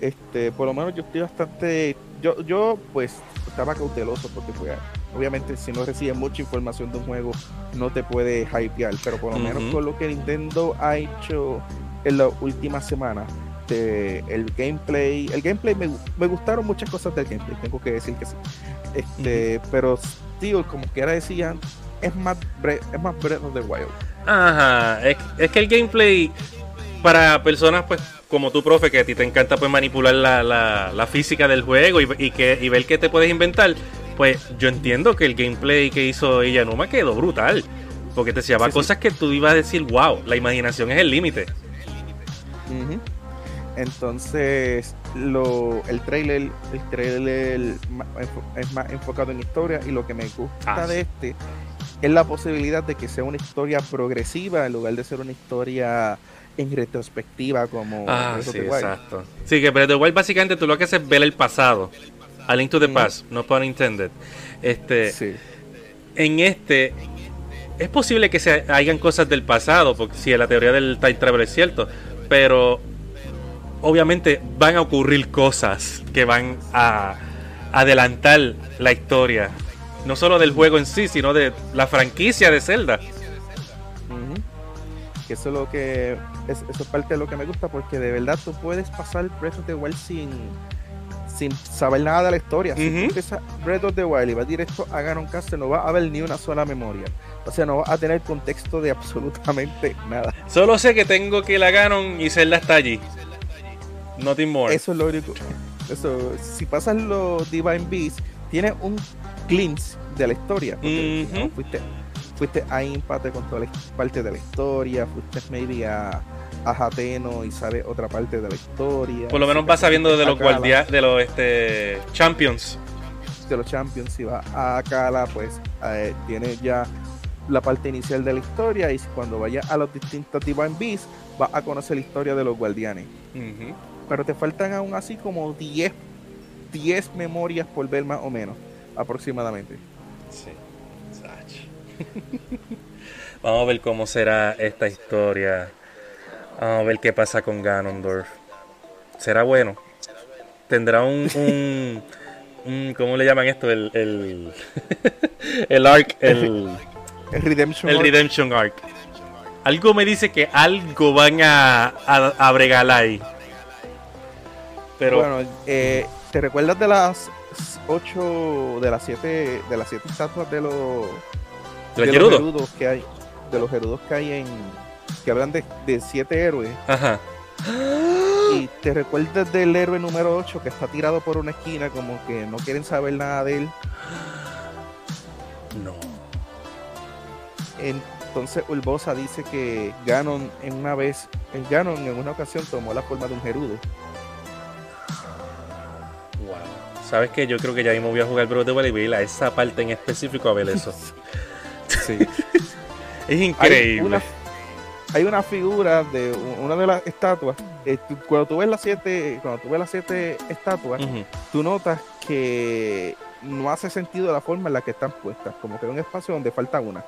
Este, por lo menos yo estoy bastante. Yo, yo pues estaba cauteloso porque pues, obviamente si no recibes mucha información de un juego no te puede hypear. Pero por lo menos con lo que Nintendo ha hecho en la última semana. De el gameplay, el gameplay me, me gustaron muchas cosas del gameplay, tengo que decir que sí. Este, pero tío, como que ahora decían, es más es más Breath of the Wild. Ajá, es, es que el gameplay para personas pues como tu profe que a ti te encanta pues manipular la, la- la física del juego y, y que, y ver qué te puedes inventar, pues yo entiendo que el gameplay que hizo Iyanuma quedó brutal. Porque te enseñaba Sí, sí. cosas que tú ibas a decir, wow, la imaginación es el límite. Entonces, lo, el trailer, el trailer es más enfocado en historia y lo que me gusta Ah, de este es la posibilidad de que sea una historia progresiva en lugar de ser una historia en retrospectiva como Ah, sí, exacto. Sí, que Breath of the Wild básicamente tú lo que haces es ver el pasado. A Link to the Ujú. Past, no pun intended. Este, Sí. en este es posible que se hayan cosas del pasado, porque si la teoría del time travel es cierto, pero obviamente van a ocurrir cosas que van a adelantar la historia, no solo del juego en sí, sino de la franquicia de Zelda. Ujú. Que eso es lo que es, eso es parte de lo que me gusta porque de verdad tú puedes pasar Breath of the Wild sin sin saber nada de la historia. Si tú empiezas Breath of the Wild y vas directo a Ganon Castle, no va a haber ni una sola memoria. O sea, no vas a tener contexto de absolutamente <laughs> nada. Solo sé que tengo que la Ganon y Zelda está allí. Nothing more. Eso es lo único. Eso, si pasas los Divine Beasts, tienes un glimpse de la historia. porque, Ujú. ¿no? fuiste, fuiste a Empate con toda la parte de la historia, fuiste maybe a, a Hateno y sabes otra parte de la historia. Por lo menos vas sabiendo de los guardias, de los este, champions. de los Champions, si vas a Akala, pues eh, tienes ya la parte inicial de la historia y cuando vayas a los distintos Divine Beasts, vas a conocer la historia de los guardianes. Pero te faltan aún así como 10 10 memorias por ver más o menos aproximadamente Sí. <laughs> Vamos a ver cómo será esta historia. Vamos a ver qué pasa con Ganondorf. ¿Será bueno? ¿Tendrá un... un, <laughs> un- ¿Cómo le llaman esto? El... El, <laughs> el arc... El, el Redemption el Arc. Algo me dice que algo van a, a, a bregar ahí. Pero... bueno eh, te recuerdas de las 8 de las 7 de las siete estatuas de los ¿Los de los gerudos que hay de los gerudos que hay en que hablan de, de siete héroes Ajá. y te recuerdas del héroe número 8 que está tirado por una esquina como que no quieren saber nada de él No. Entonces Urbosa dice que Ganon en una vez, en Ganon en una ocasión tomó la forma de un gerudo. ¿Sabes qué? Yo creo que ya mismo voy a jugar Breath of the Wild y voy a ir a esa parte en específico a ver eso. <laughs> Sí. Es hay, increíble. una, hay una figura de una de las estatuas. eh, tú- cuando tú ves las siete, cuando tú ves las siete estatuas, tú notas que no hace sentido la forma en la que están puestas, como que hay un espacio donde falta una.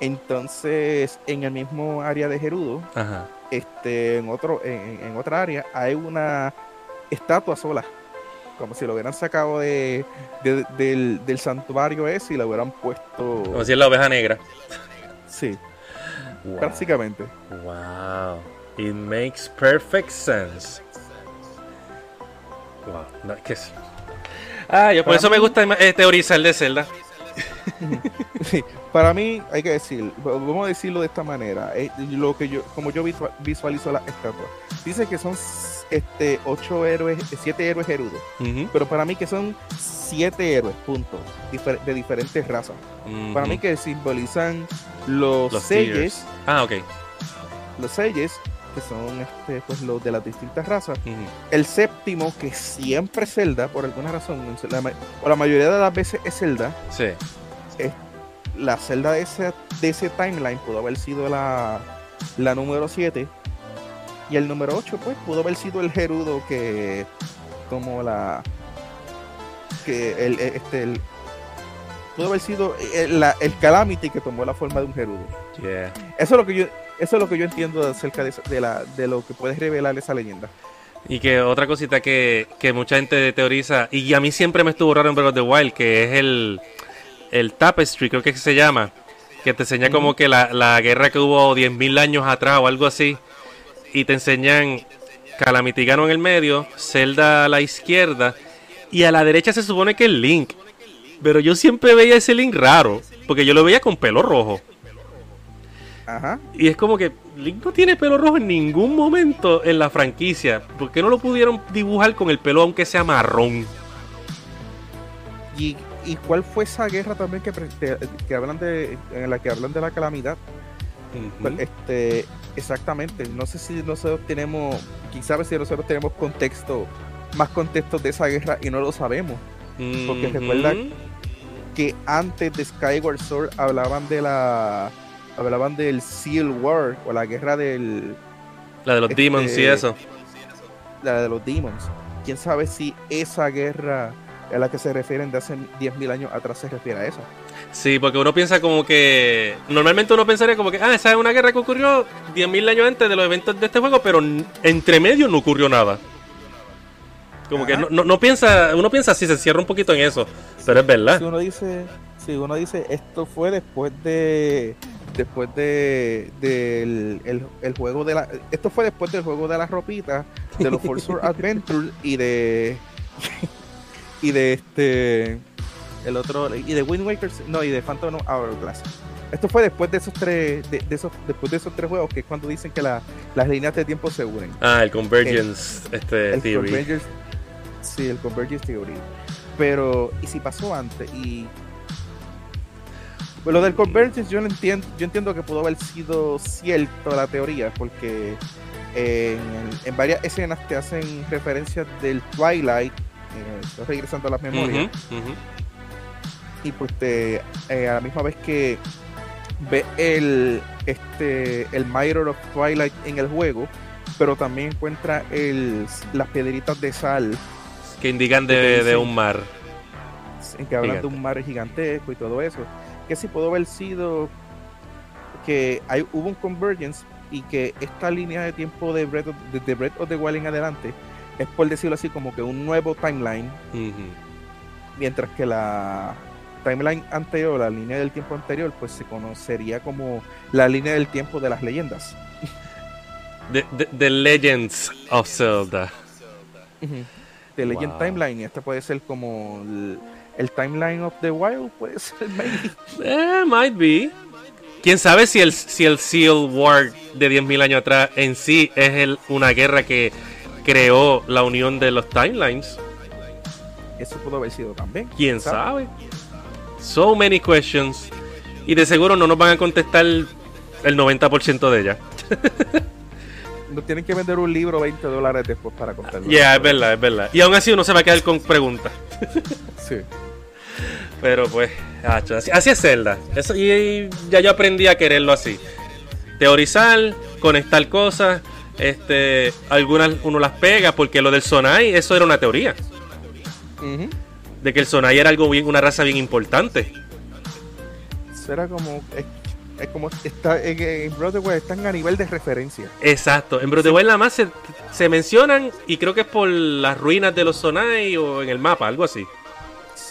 Entonces, en el mismo área de Gerudo, Ajá. este, en otro, en, en otra área, hay una estatua sola. Como si lo hubieran sacado de, de- del, del santuario ese y lo hubieran puesto. Como si es la oveja negra. Sí, Wow. prácticamente. Wow. It makes perfect sense. Wow. No, es que sí. Ah, yo por Para eso me gusta eh, teorizar de Zelda. <laughs> Sí, para mí hay que decir, vamos a decirlo de esta manera, eh, lo que yo, como yo visual- visualizo la estatua, dice que son este ocho héroes, siete héroes gerudos, pero para mí que son siete héroes, punto, difer- de diferentes razas. Para mí que simbolizan los, Los selles. Ah, ok. los selles, que son este, pues los de las distintas razas. Ujú. El séptimo, que siempre es Zelda, por alguna razón, la o la mayoría de las veces es Zelda, Sí. la celda de ese, de ese timeline pudo haber sido la, la número 7 y el número 8 pues pudo haber sido el Gerudo que como la que el, este el, pudo haber sido el, la- el Calamity que tomó la forma de un Gerudo Yeah. eso es lo que yo eso es lo que yo entiendo acerca de, de la de lo que puede revelar esa leyenda Y que otra cosita que, que mucha gente teoriza, y a mí siempre me estuvo raro en Breath of the Wild, que es el, el Tapestry, creo que se llama, que te enseña como que la, la guerra que hubo 10.000 años atrás o algo así, y te enseñan Calamity Ganon en el medio, Zelda a la izquierda, y a la derecha se supone que es Link. Pero yo siempre veía ese Link raro, porque yo lo veía con pelo rojo. Ajá Y es como que Link no tiene pelo rojo en ningún momento en la franquicia. ¿Por qué no lo pudieron dibujar con el pelo aunque sea marrón? y, y cuál fue esa guerra también que, que hablan de en la que hablan de la calamidad Pues, este, exactamente. No sé si nosotros tenemos, quizás si nosotros tenemos contexto, más contexto de esa guerra y no lo sabemos. porque recuerda Que antes de Skyward Sword hablaban de la, hablaban del Seal War o la guerra del, La de los este- demons y eso. la de los demons. Quién sabe si esa guerra a la que se refieren de hace 10.000 años atrás se refiere a eso. Sí, porque uno piensa como que. Normalmente uno pensaría como que, ah, esa es una guerra que ocurrió 10.000 años antes de los eventos de este juego, pero entre medio no ocurrió nada. Como que no, no, no piensa, uno piensa así, se cierra un poquito en eso, pero es verdad. Si uno dice, si uno dice esto fue después de después de del el, el juego de la esto fue después del juego de las ropitas de los Force <laughs> Adventure y de y de este el otro y de Wind Waker no y de Phantom Hourglass. Esto fue después de esos tres de, de esos después de esos tres juegos que es cuando dicen que la- las líneas de tiempo se unen. Ah, el Convergence este, el Theory. Convergence sí el Convergence Theory. Pero y si pasó antes y pues lo del Convergence yo no entiendo yo entiendo que pudo haber sido cierto la teoría porque en, en varias escenas te hacen referencias del Twilight eh, estoy regresando a las memorias y pues te eh, a la misma vez que ve el este el Mirror of Twilight en el juego pero también encuentra el, las piedritas de sal Que indican de, Que de un mar. en que hablan Gigante. de un mar gigantesco y todo eso que si pudo haber sido que hay, hubo un convergence y que esta línea de tiempo de Breath of, de, de Breath of the Wild en adelante es por decirlo así como que un nuevo timeline mientras que la timeline anterior, la línea del tiempo anterior, pues se conocería como la línea del tiempo de las leyendas. The, the- the Legends of Zelda. De Legend Wow. Timeline, y este puede ser como el, el timeline of the wild, puede ser <laughs> maybe. Eh, might be. Quién sabe si el, si el Seal War de 10.000 años atrás en sí es el- una guerra que creó la unión de los timelines. Eso pudo haber sido también. Quién sabe. So many questions. Y de seguro no nos van a contestar el 90% de ellas. No tienen que vender un libro 20 dólares después para contarlo. Ya, es verdad, es verdad. Y aún así uno se va a quedar con preguntas. <laughs> Sí. Pero pues, hacho, así, así es Zelda. Eso, y, y ya yo aprendí a quererlo así. Teorizar, conectar cosas. Este, algunas uno las pega porque lo del Sonai, eso era una teoría. Ujú. De que el Sonai era algo bien, una raza bien importante. Será como. Es, es como. Está, en, en Broadway están a nivel de referencia. Exacto. En Wild nada más se, se mencionan y creo que es por las ruinas de los Sonai o en el mapa, algo así.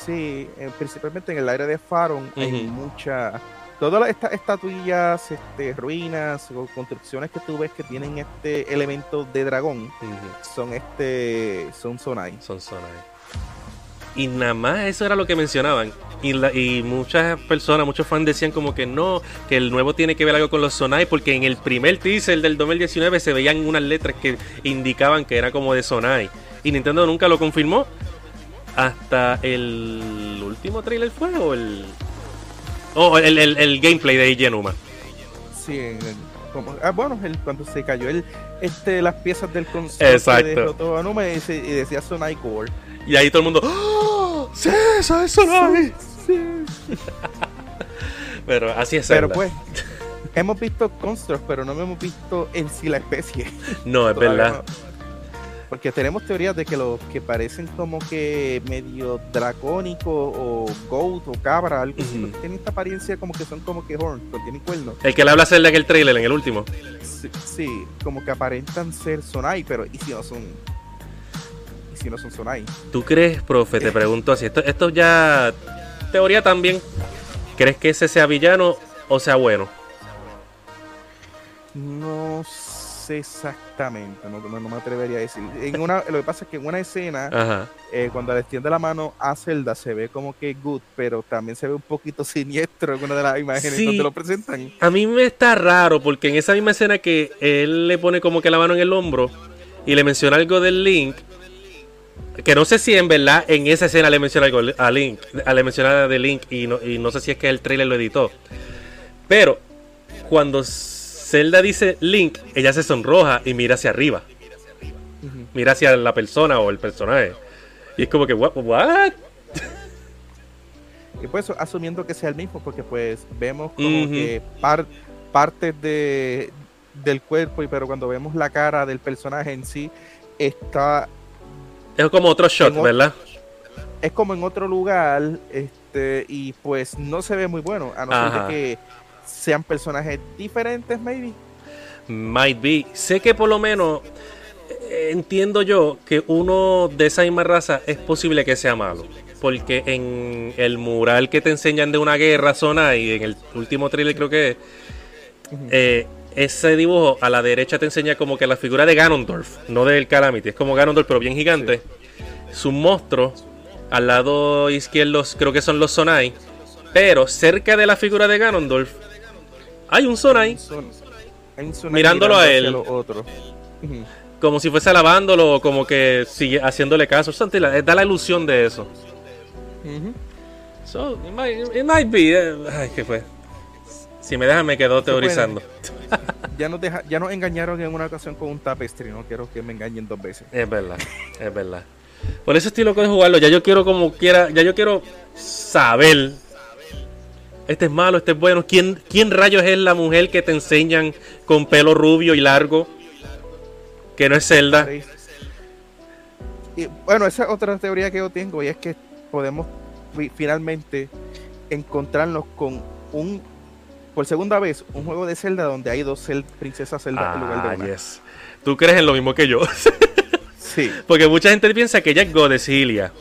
Sí, eh, principalmente en el área de Faron hay Ujú. mucha. Todas estas estatuillas, este, ruinas o construcciones que tú ves que tienen este elemento de dragón Ujú. son este son Sonai. Son Sonai. Y nada más eso era lo que mencionaban. Y, la- y muchas personas, muchos fans decían como que no, que el nuevo tiene que ver algo con los Sonai, porque en el primer teaser del 2019 se veían unas letras que indicaban que era como de Sonai. Y Nintendo nunca lo confirmó hasta el último trailer fue o el... Oh, el, el- el gameplay de Eiji Aonuma. Sí, como- ah, bueno, el, cuando se cayó el, este, las piezas del concepto de Anuma y, se- y decía Sonai Core. Y ahí todo el mundo... ¡Oh! ¡Sí, eso es Sonai! <laughs> Pero así es Pero pues, hemos visto constructs, pero no hemos visto en sí la especie. No, es Todavía verdad. no. Porque tenemos teorías de que los que parecen como que medio dracónicos o goat o cabra, algo así, porque tienen esta apariencia como que son como que horn, pero tienen cuernos. El que le habla a Zelda en el trailer, en el último. Sí, sí, como que aparentan ser Sonai, pero ¿y si no son? ¿Y si no son Sonai? ¿Tú crees, profe? Te pregunto así. Esto, esto ya. Teoría también. ¿Crees que ese sea villano o sea bueno? No sé exactamente, no, no- no me atrevería a decir. En una, lo que pasa es que en una escena, eh, cuando le extiende la mano a Zelda, se ve como que good, pero también se ve un poquito <laughs> siniestro en una de las imágenes Sí. donde lo presentan. A mí me está raro porque en esa misma escena que él le pone como que la mano en el hombro y le menciona algo del Link. Que no sé si en verdad en esa escena le menciona algo a Link, a le menciona de Link y no, y no sé si es que el trailer lo editó. Pero cuando Zelda dice Link, ella se sonroja y mira hacia arriba. Mira hacia la persona o el personaje. Y es como que, what? what? Y pues asumiendo que sea el mismo, porque pues vemos como que par- partes de, del cuerpo, y pero cuando vemos la cara del personaje en sí, está Es como otro shot, ¿verdad? es como en otro lugar, este, y pues no se ve muy bueno, a no ser que sean personajes diferentes, maybe. Might be. Sé que por lo menos eh, entiendo yo que uno de esa misma raza es posible que sea malo. Porque en el mural que te enseñan de una guerra zona y en el último trailer creo que es, eh, ese dibujo a la derecha te enseña como que la figura de Ganondorf, no del Calamity. Es como Ganondorf pero bien gigante. Su monstruo. Al lado izquierdo creo que son los Sonai. Pero cerca de la figura de Ganondorf hay un. Son- hay un Sonai Mirándolo a mirando él. los otros. Como si fuese alabándolo o como que sigue haciéndole caso. Like- da la ilusión de eso. So, it might, it might be. eh, Ay, ¿qué fue? Si me dejan, me quedo teorizando. Ya nos, deja, ya nos engañaron en una ocasión con un tapestry, no quiero que me engañen dos veces. Es verdad, es verdad. Por eso estoy loco de jugarlo. Ya yo quiero como quiera, ya yo quiero saber. Este es malo, este es bueno. ¿Quién, quién rayos es la mujer que te enseñan con pelo rubio y largo? Que no es Zelda. Y bueno, esa es otra teoría que yo tengo y es que podemos fi- finalmente encontrarnos con un, por segunda vez, un juego de Zelda donde hay dos princesas Zelda en lugar Ah, de una. yes. Tú crees en lo mismo que yo. <laughs> Sí, Porque mucha gente piensa que ella es Goddess Hylia.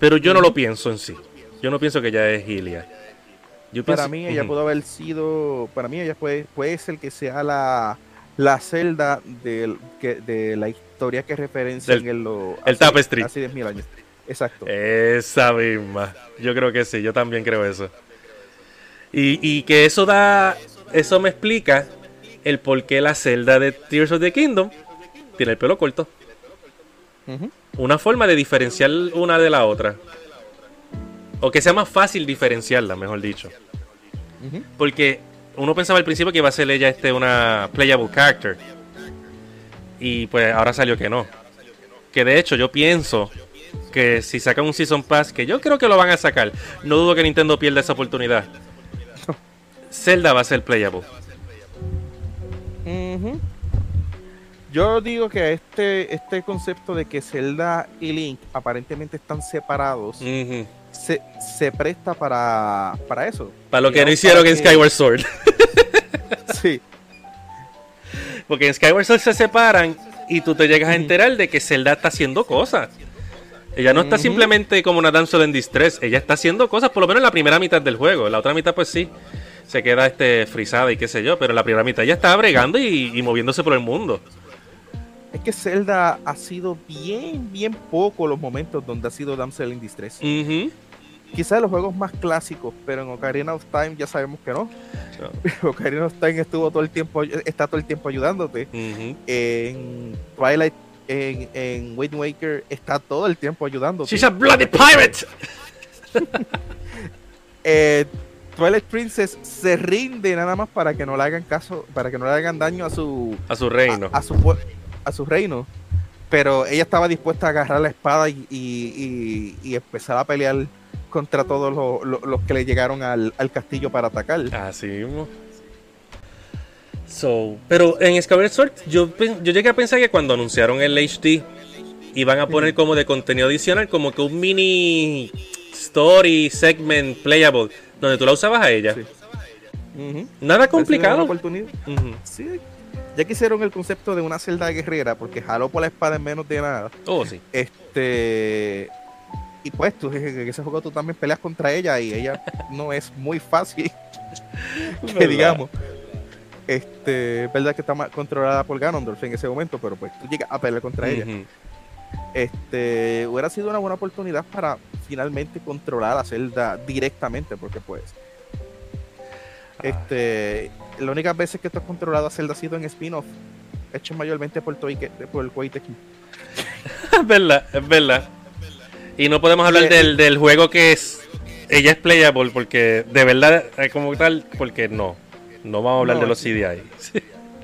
Pero yo no lo pienso en sí. Yo no pienso que ella es Hylia. Yo para pienso- mí ella pudo haber sido, para mí ella puede, puede ser que sea la, la Zelda del- que, de la historia que referencia en lo, el Tapestry. Hace 10.000 años. Exacto. Esa misma. Yo creo que sí, yo también creo eso. Y, y que eso da. Eso me explica el por qué la celda de Tears of the Kingdom tiene el pelo corto. Una forma de diferenciar una de la otra. O que sea más fácil diferenciarla, mejor dicho. Porque uno pensaba al principio que iba a ser ella este una playable character. Y pues ahora salió que no. Que de hecho yo pienso que si sacan un Season Pass, que yo creo que lo van a sacar, no dudo que Nintendo pierda esa oportunidad. <laughs> Zelda va a ser playable. Yo digo que este, este concepto de que Zelda y Link aparentemente están separados. Se, se presta para, para eso. Para lo que no hicieron en Skyward Sword. <laughs> Sí, Porque en Skyward Sword se separan y tú te llegas a enterar de que Zelda está haciendo cosas. Ella no está simplemente como una damsel en distress, ella está haciendo cosas por lo menos en la primera mitad del juego. En la otra mitad pues sí, se queda este frisada y qué sé yo, pero en la primera mitad ella está bregando y, y moviéndose por el mundo. Es que Zelda ha sido bien, bien poco los momentos donde ha sido Damsel in Distress. Ujú. quizás los juegos más clásicos, pero en Ocarina of Time ya sabemos que no. No. <laughs> Ocarina of Time estuvo todo el tiempo, está todo el tiempo ayudándote. En Twilight, en, en Wind Waker, está todo el tiempo ayudándote. She's a bloody pirate. <laughs> Eh, Twilight Princess se rinde nada más para que no le hagan caso, para que no le hagan daño a su A su reino. a, a su a su reino. Pero ella estaba dispuesta a agarrar la espada y, y- y- y empezar a pelear contra todos los, los- los que le llegaron al, al castillo para atacar. Así mismo. So, pero en Skyward Sword, yo, yo llegué a pensar que cuando anunciaron el HD iban a poner como de contenido adicional, como que un mini story segment playable, donde tú la usabas a ella. Sí. Nada complicado. Sí. Ya quisieron el concepto de una celda guerrera porque jaló por la espada en menos de nada. Oh, sí. Este. Y pues tú, en ese juego tú también peleas contra ella y ella <laughs> no es muy fácil, <laughs> que ¿Verdad? digamos. Este, es verdad que está ma- controlada por Ganondorf en ese momento, pero pues tú llegas a pelear contra ella. Ujú. Este, hubiera sido una buena oportunidad para finalmente controlar a Zelda directamente, porque pues. Este, las únicas veces que tú has controlado a Zelda ha sido en spin-off, hecho mayormente por, Toy, por el Koei. <laughs> Es verdad, es verdad. Y no podemos hablar Eh, del, del juego que es. Ella es playable porque de verdad, eh, como tal, porque no. No vamos a hablar No, de los sí. CDI.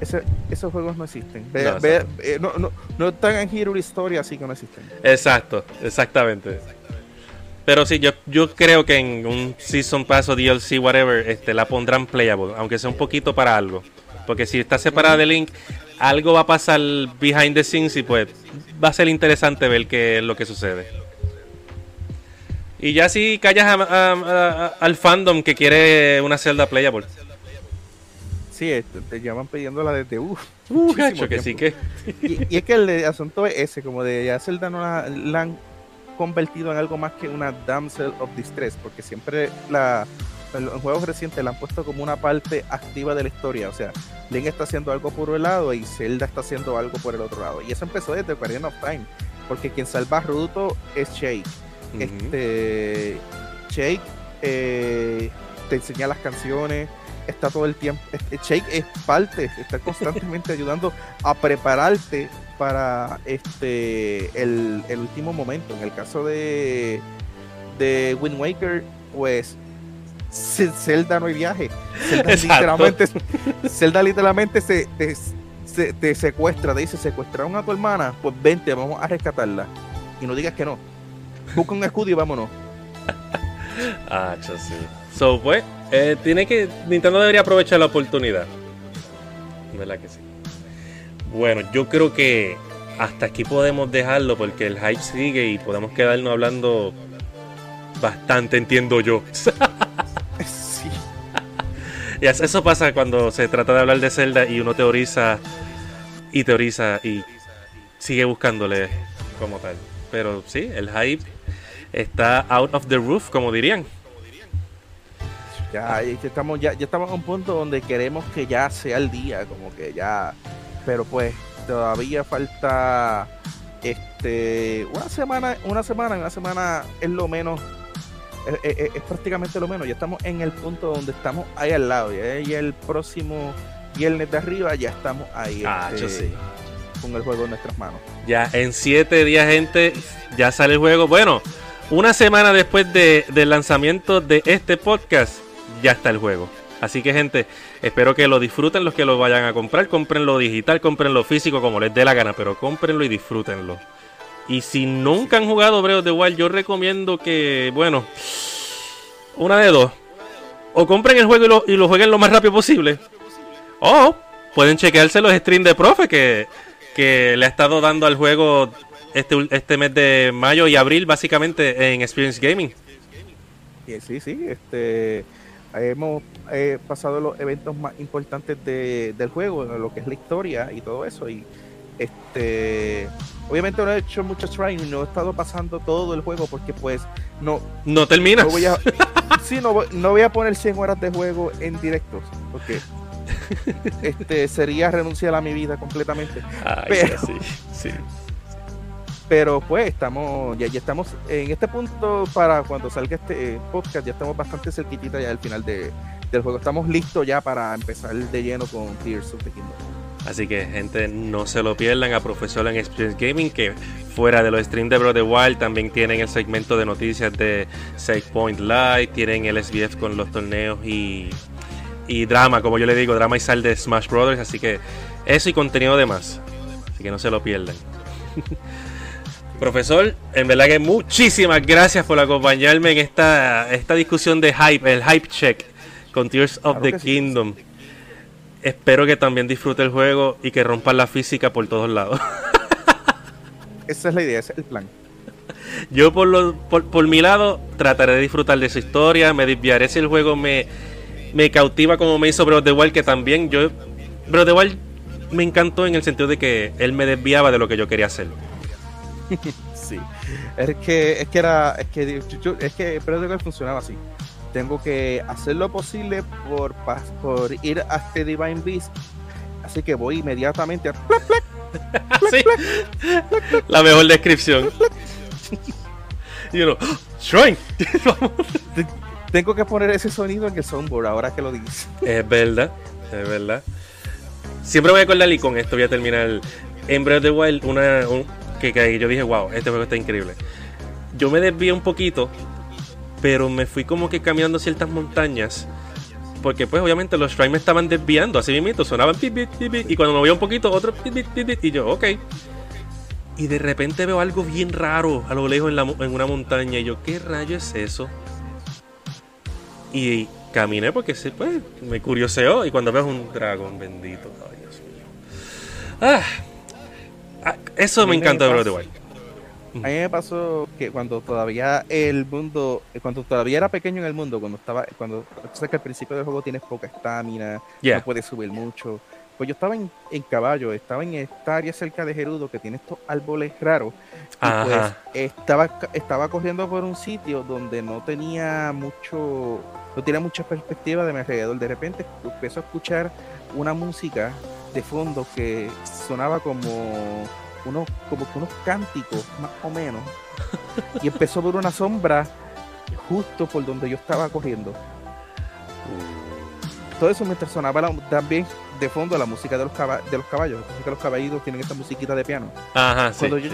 Ese- esos juegos no existen. Ve- No, ve- eh, no, no, no están en Hero Story, así que no existen. Exacto, exactamente. Pero sí, yo, yo creo que en un Season Pass o DLC, whatever, este, la pondrán playable, aunque sea un poquito para algo. Porque si está separada de Link, algo va a pasar behind the scenes y pues va a ser interesante ver qué es lo que sucede. Y ya si callas a- a- a- a- al fandom que quiere una celda playable. Sí, este, te llaman pidiéndola desde uff. Uh, que sí que. Y, y es que el asunto es ese, como de ya Zelda no la, la han convertido en algo más que una damsel of distress, porque siempre la en los juegos recientes la han puesto como una parte activa de la historia, o sea, Link está haciendo algo por un lado y Zelda está haciendo algo por el otro lado. Y eso empezó desde Ocarina of Time, porque quien salva a Ruto es Shake. Ujú. Este Shake eh, te enseña las canciones, está todo el tiempo. Shake es parte, está constantemente <laughs> ayudando a prepararte para este el, el último momento. En el caso de, de Wind Waker, pues Ce- Zelda no hay viaje. Zelda <laughs> literalmente, Zelda literalmente se, te, se- te secuestra, te dice secuestraron a tu hermana, pues vente, vamos a rescatarla. Y no digas que no. Busca un escudo y vámonos. <laughs> Ah, sí. So, pues, eh, tiene que. Nintendo debería aprovechar la oportunidad. ¿Verdad que sí? Bueno, yo creo que hasta aquí podemos dejarlo porque el hype sigue y podemos quedarnos hablando bastante, entiendo yo. <laughs> Sí. Y eso pasa cuando se trata de hablar de Zelda y uno teoriza y teoriza y sigue buscándole como tal. Pero sí, el hype está out of the roof, como dirían. Ya, ya estamos, ya, ya estamos a un punto donde queremos que ya sea el día, como que ya. Pero pues todavía falta este una semana, una semana, una semana es lo menos, es, es- es prácticamente lo menos. Ya estamos en el punto donde estamos ahí al lado. Ya, ya el próximo viernes de arriba ya estamos ahí Ah, este, yo sí. con el juego en nuestras manos. Ya en siete días, gente, ya sale el juego. Bueno, una semana después de- del lanzamiento de este podcast, ya está el juego. Así que, gente, espero que lo disfruten los que lo vayan a comprar. Cómprenlo digital, cómprenlo físico, como les dé la gana, pero cómprenlo y disfrútenlo. Y si nunca han jugado Breath of the Wild, yo recomiendo que, bueno, una de dos. O compren el juego y lo, y lo jueguen lo más rápido posible. O pueden chequearse los streams de profe que, que le ha estado dando al juego este, este mes de mayo y abril, básicamente en Experience Gaming. Sí, sí, este hemos eh, pasado los eventos más importantes de- del juego, lo que es la historia y todo eso. Y este obviamente no he hecho mucho trying, no he estado pasando todo el juego porque pues no, No termina. no voy a sí, no, voy- no voy a poner 100 horas de juego en directos, porque <laughs> este sería renunciar a mi vida completamente. Ay, pero- sí, sí. Pero pues estamos, ya, ya estamos en este punto para cuando salga este podcast, ya estamos bastante cerquitita ya del final de, del juego. Estamos listos ya para empezar de lleno con Tears of the Kingdom. Así que, gente, no se lo pierdan a Profesor en Experience Gaming, que fuera de los streams de Bro the Wild también tienen el segmento de noticias de Save Point Live, tienen el SBF con los torneos y, y drama, como yo le digo, drama y sal de Smash Brothers. Así que eso y contenido de más. Así que no se lo pierdan. <laughs> Profesor, en verdad que muchísimas gracias por acompañarme en esta, esta discusión de hype, el hype check con Tears of Claro the sí. Kingdom. Espero que también disfrute el juego y que rompan la física por todos lados. <laughs> Esa es la idea, ese es el plan. Yo por, lo, por, por mi lado trataré de disfrutar de su historia, me desviaré si el juego me, me cautiva como me hizo Breath of the Wild, que también yo... Breath of the Wild me encantó en el sentido de que él me desviaba de lo que yo quería hacer. <laughs> Sí. Es que, es que era, es que yo- es que funcionaba así. Tengo que hacer lo posible por, por ir a este Divine Beast. Así que voy inmediatamente a <laughs> Sí. La mejor descripción. Y uno, ¡Ah! Shrine. <laughs> Tengo que poner ese sonido en el soundboard ahora que lo dices. Es verdad, es verdad. Siempre voy a acordar y con esto voy a terminar. En Breath of the Wild, una, un- que, que yo dije, wow, este juego está increíble. Yo me desvié un poquito, pero me fui como que caminando ciertas montañas. Porque pues obviamente los shrines me estaban desviando, así mismo sonaban pip, pip, pip, y cuando me movía un poquito, otro y yo, ok. Y de repente veo algo bien raro a lo lejos en, en una montaña, y yo, ¿qué rayo es eso? Y caminé porque pues, me curioseó y cuando veo un dragón bendito, ay Dios mío. Ah, ah, eso me encanta de Breath of the Wild. A mí me pasó que cuando todavía el mundo, cuando todavía era pequeño en el mundo, cuando estaba, cuando, sabes que al principio del juego tienes poca estamina, Yeah. no puedes subir mucho. Pues yo estaba en, en caballo, estaba en esta área cerca de Gerudo que tiene estos árboles raros. Y Ajá. pues estaba, estaba corriendo por un sitio donde no tenía mucho, no tenía mucha perspectiva de mi alrededor. De repente empezó a escuchar una música de fondo que sonaba como unos, como que unos cánticos, más o menos. y empezó por una sombra justo por donde yo estaba corriendo. Todo eso mientras sonaba la- también de fondo la música de los, caba- de los caballos. Así que los caballitos tienen esta musiquita de piano. Ajá, sí. Cuando, yo,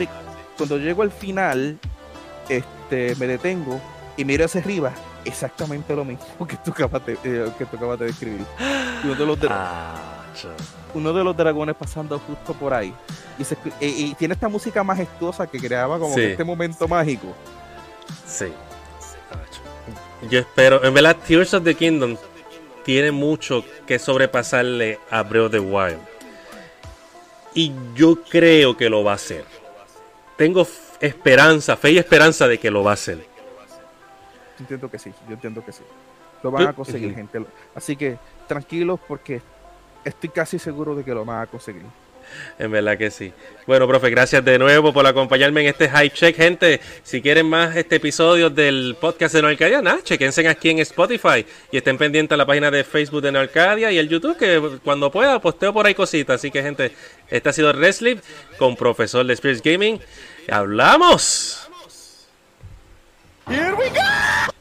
cuando llego al final, este, me detengo y miro hacia arriba, exactamente lo mismo <laughs> que tú acabas de, eh, que tú acabas de describir. Y uno de los, dra- Ah. Uno de los dragones pasando justo por ahí. Y, se escu- y- y tiene esta música majestuosa que creaba como Sí. que este momento mágico. Sí. Yo espero, en verdad, Tears of the Kingdom tiene mucho que sobrepasarle a Breath of the Wild. Y yo creo que lo va a hacer. Tengo esperanza, fe y esperanza de que lo va a hacer. Yo entiendo que sí, yo entiendo que sí. Lo van a conseguir, gente. Así que tranquilos porque estoy casi seguro de que lo van a conseguir. En verdad que sí. Bueno, profe, gracias de nuevo por acompañarme en este Hype Check. Gente, si quieren más este episodio del podcast de Norcadia, nada, chequense aquí en Spotify y estén pendientes a la página de Facebook de Norcadia y el YouTube, que cuando pueda posteo por ahí cositas. Así que, gente, este ha sido Wrestling con profesor de Spirits Gaming. ¡Hablamos! Here we go!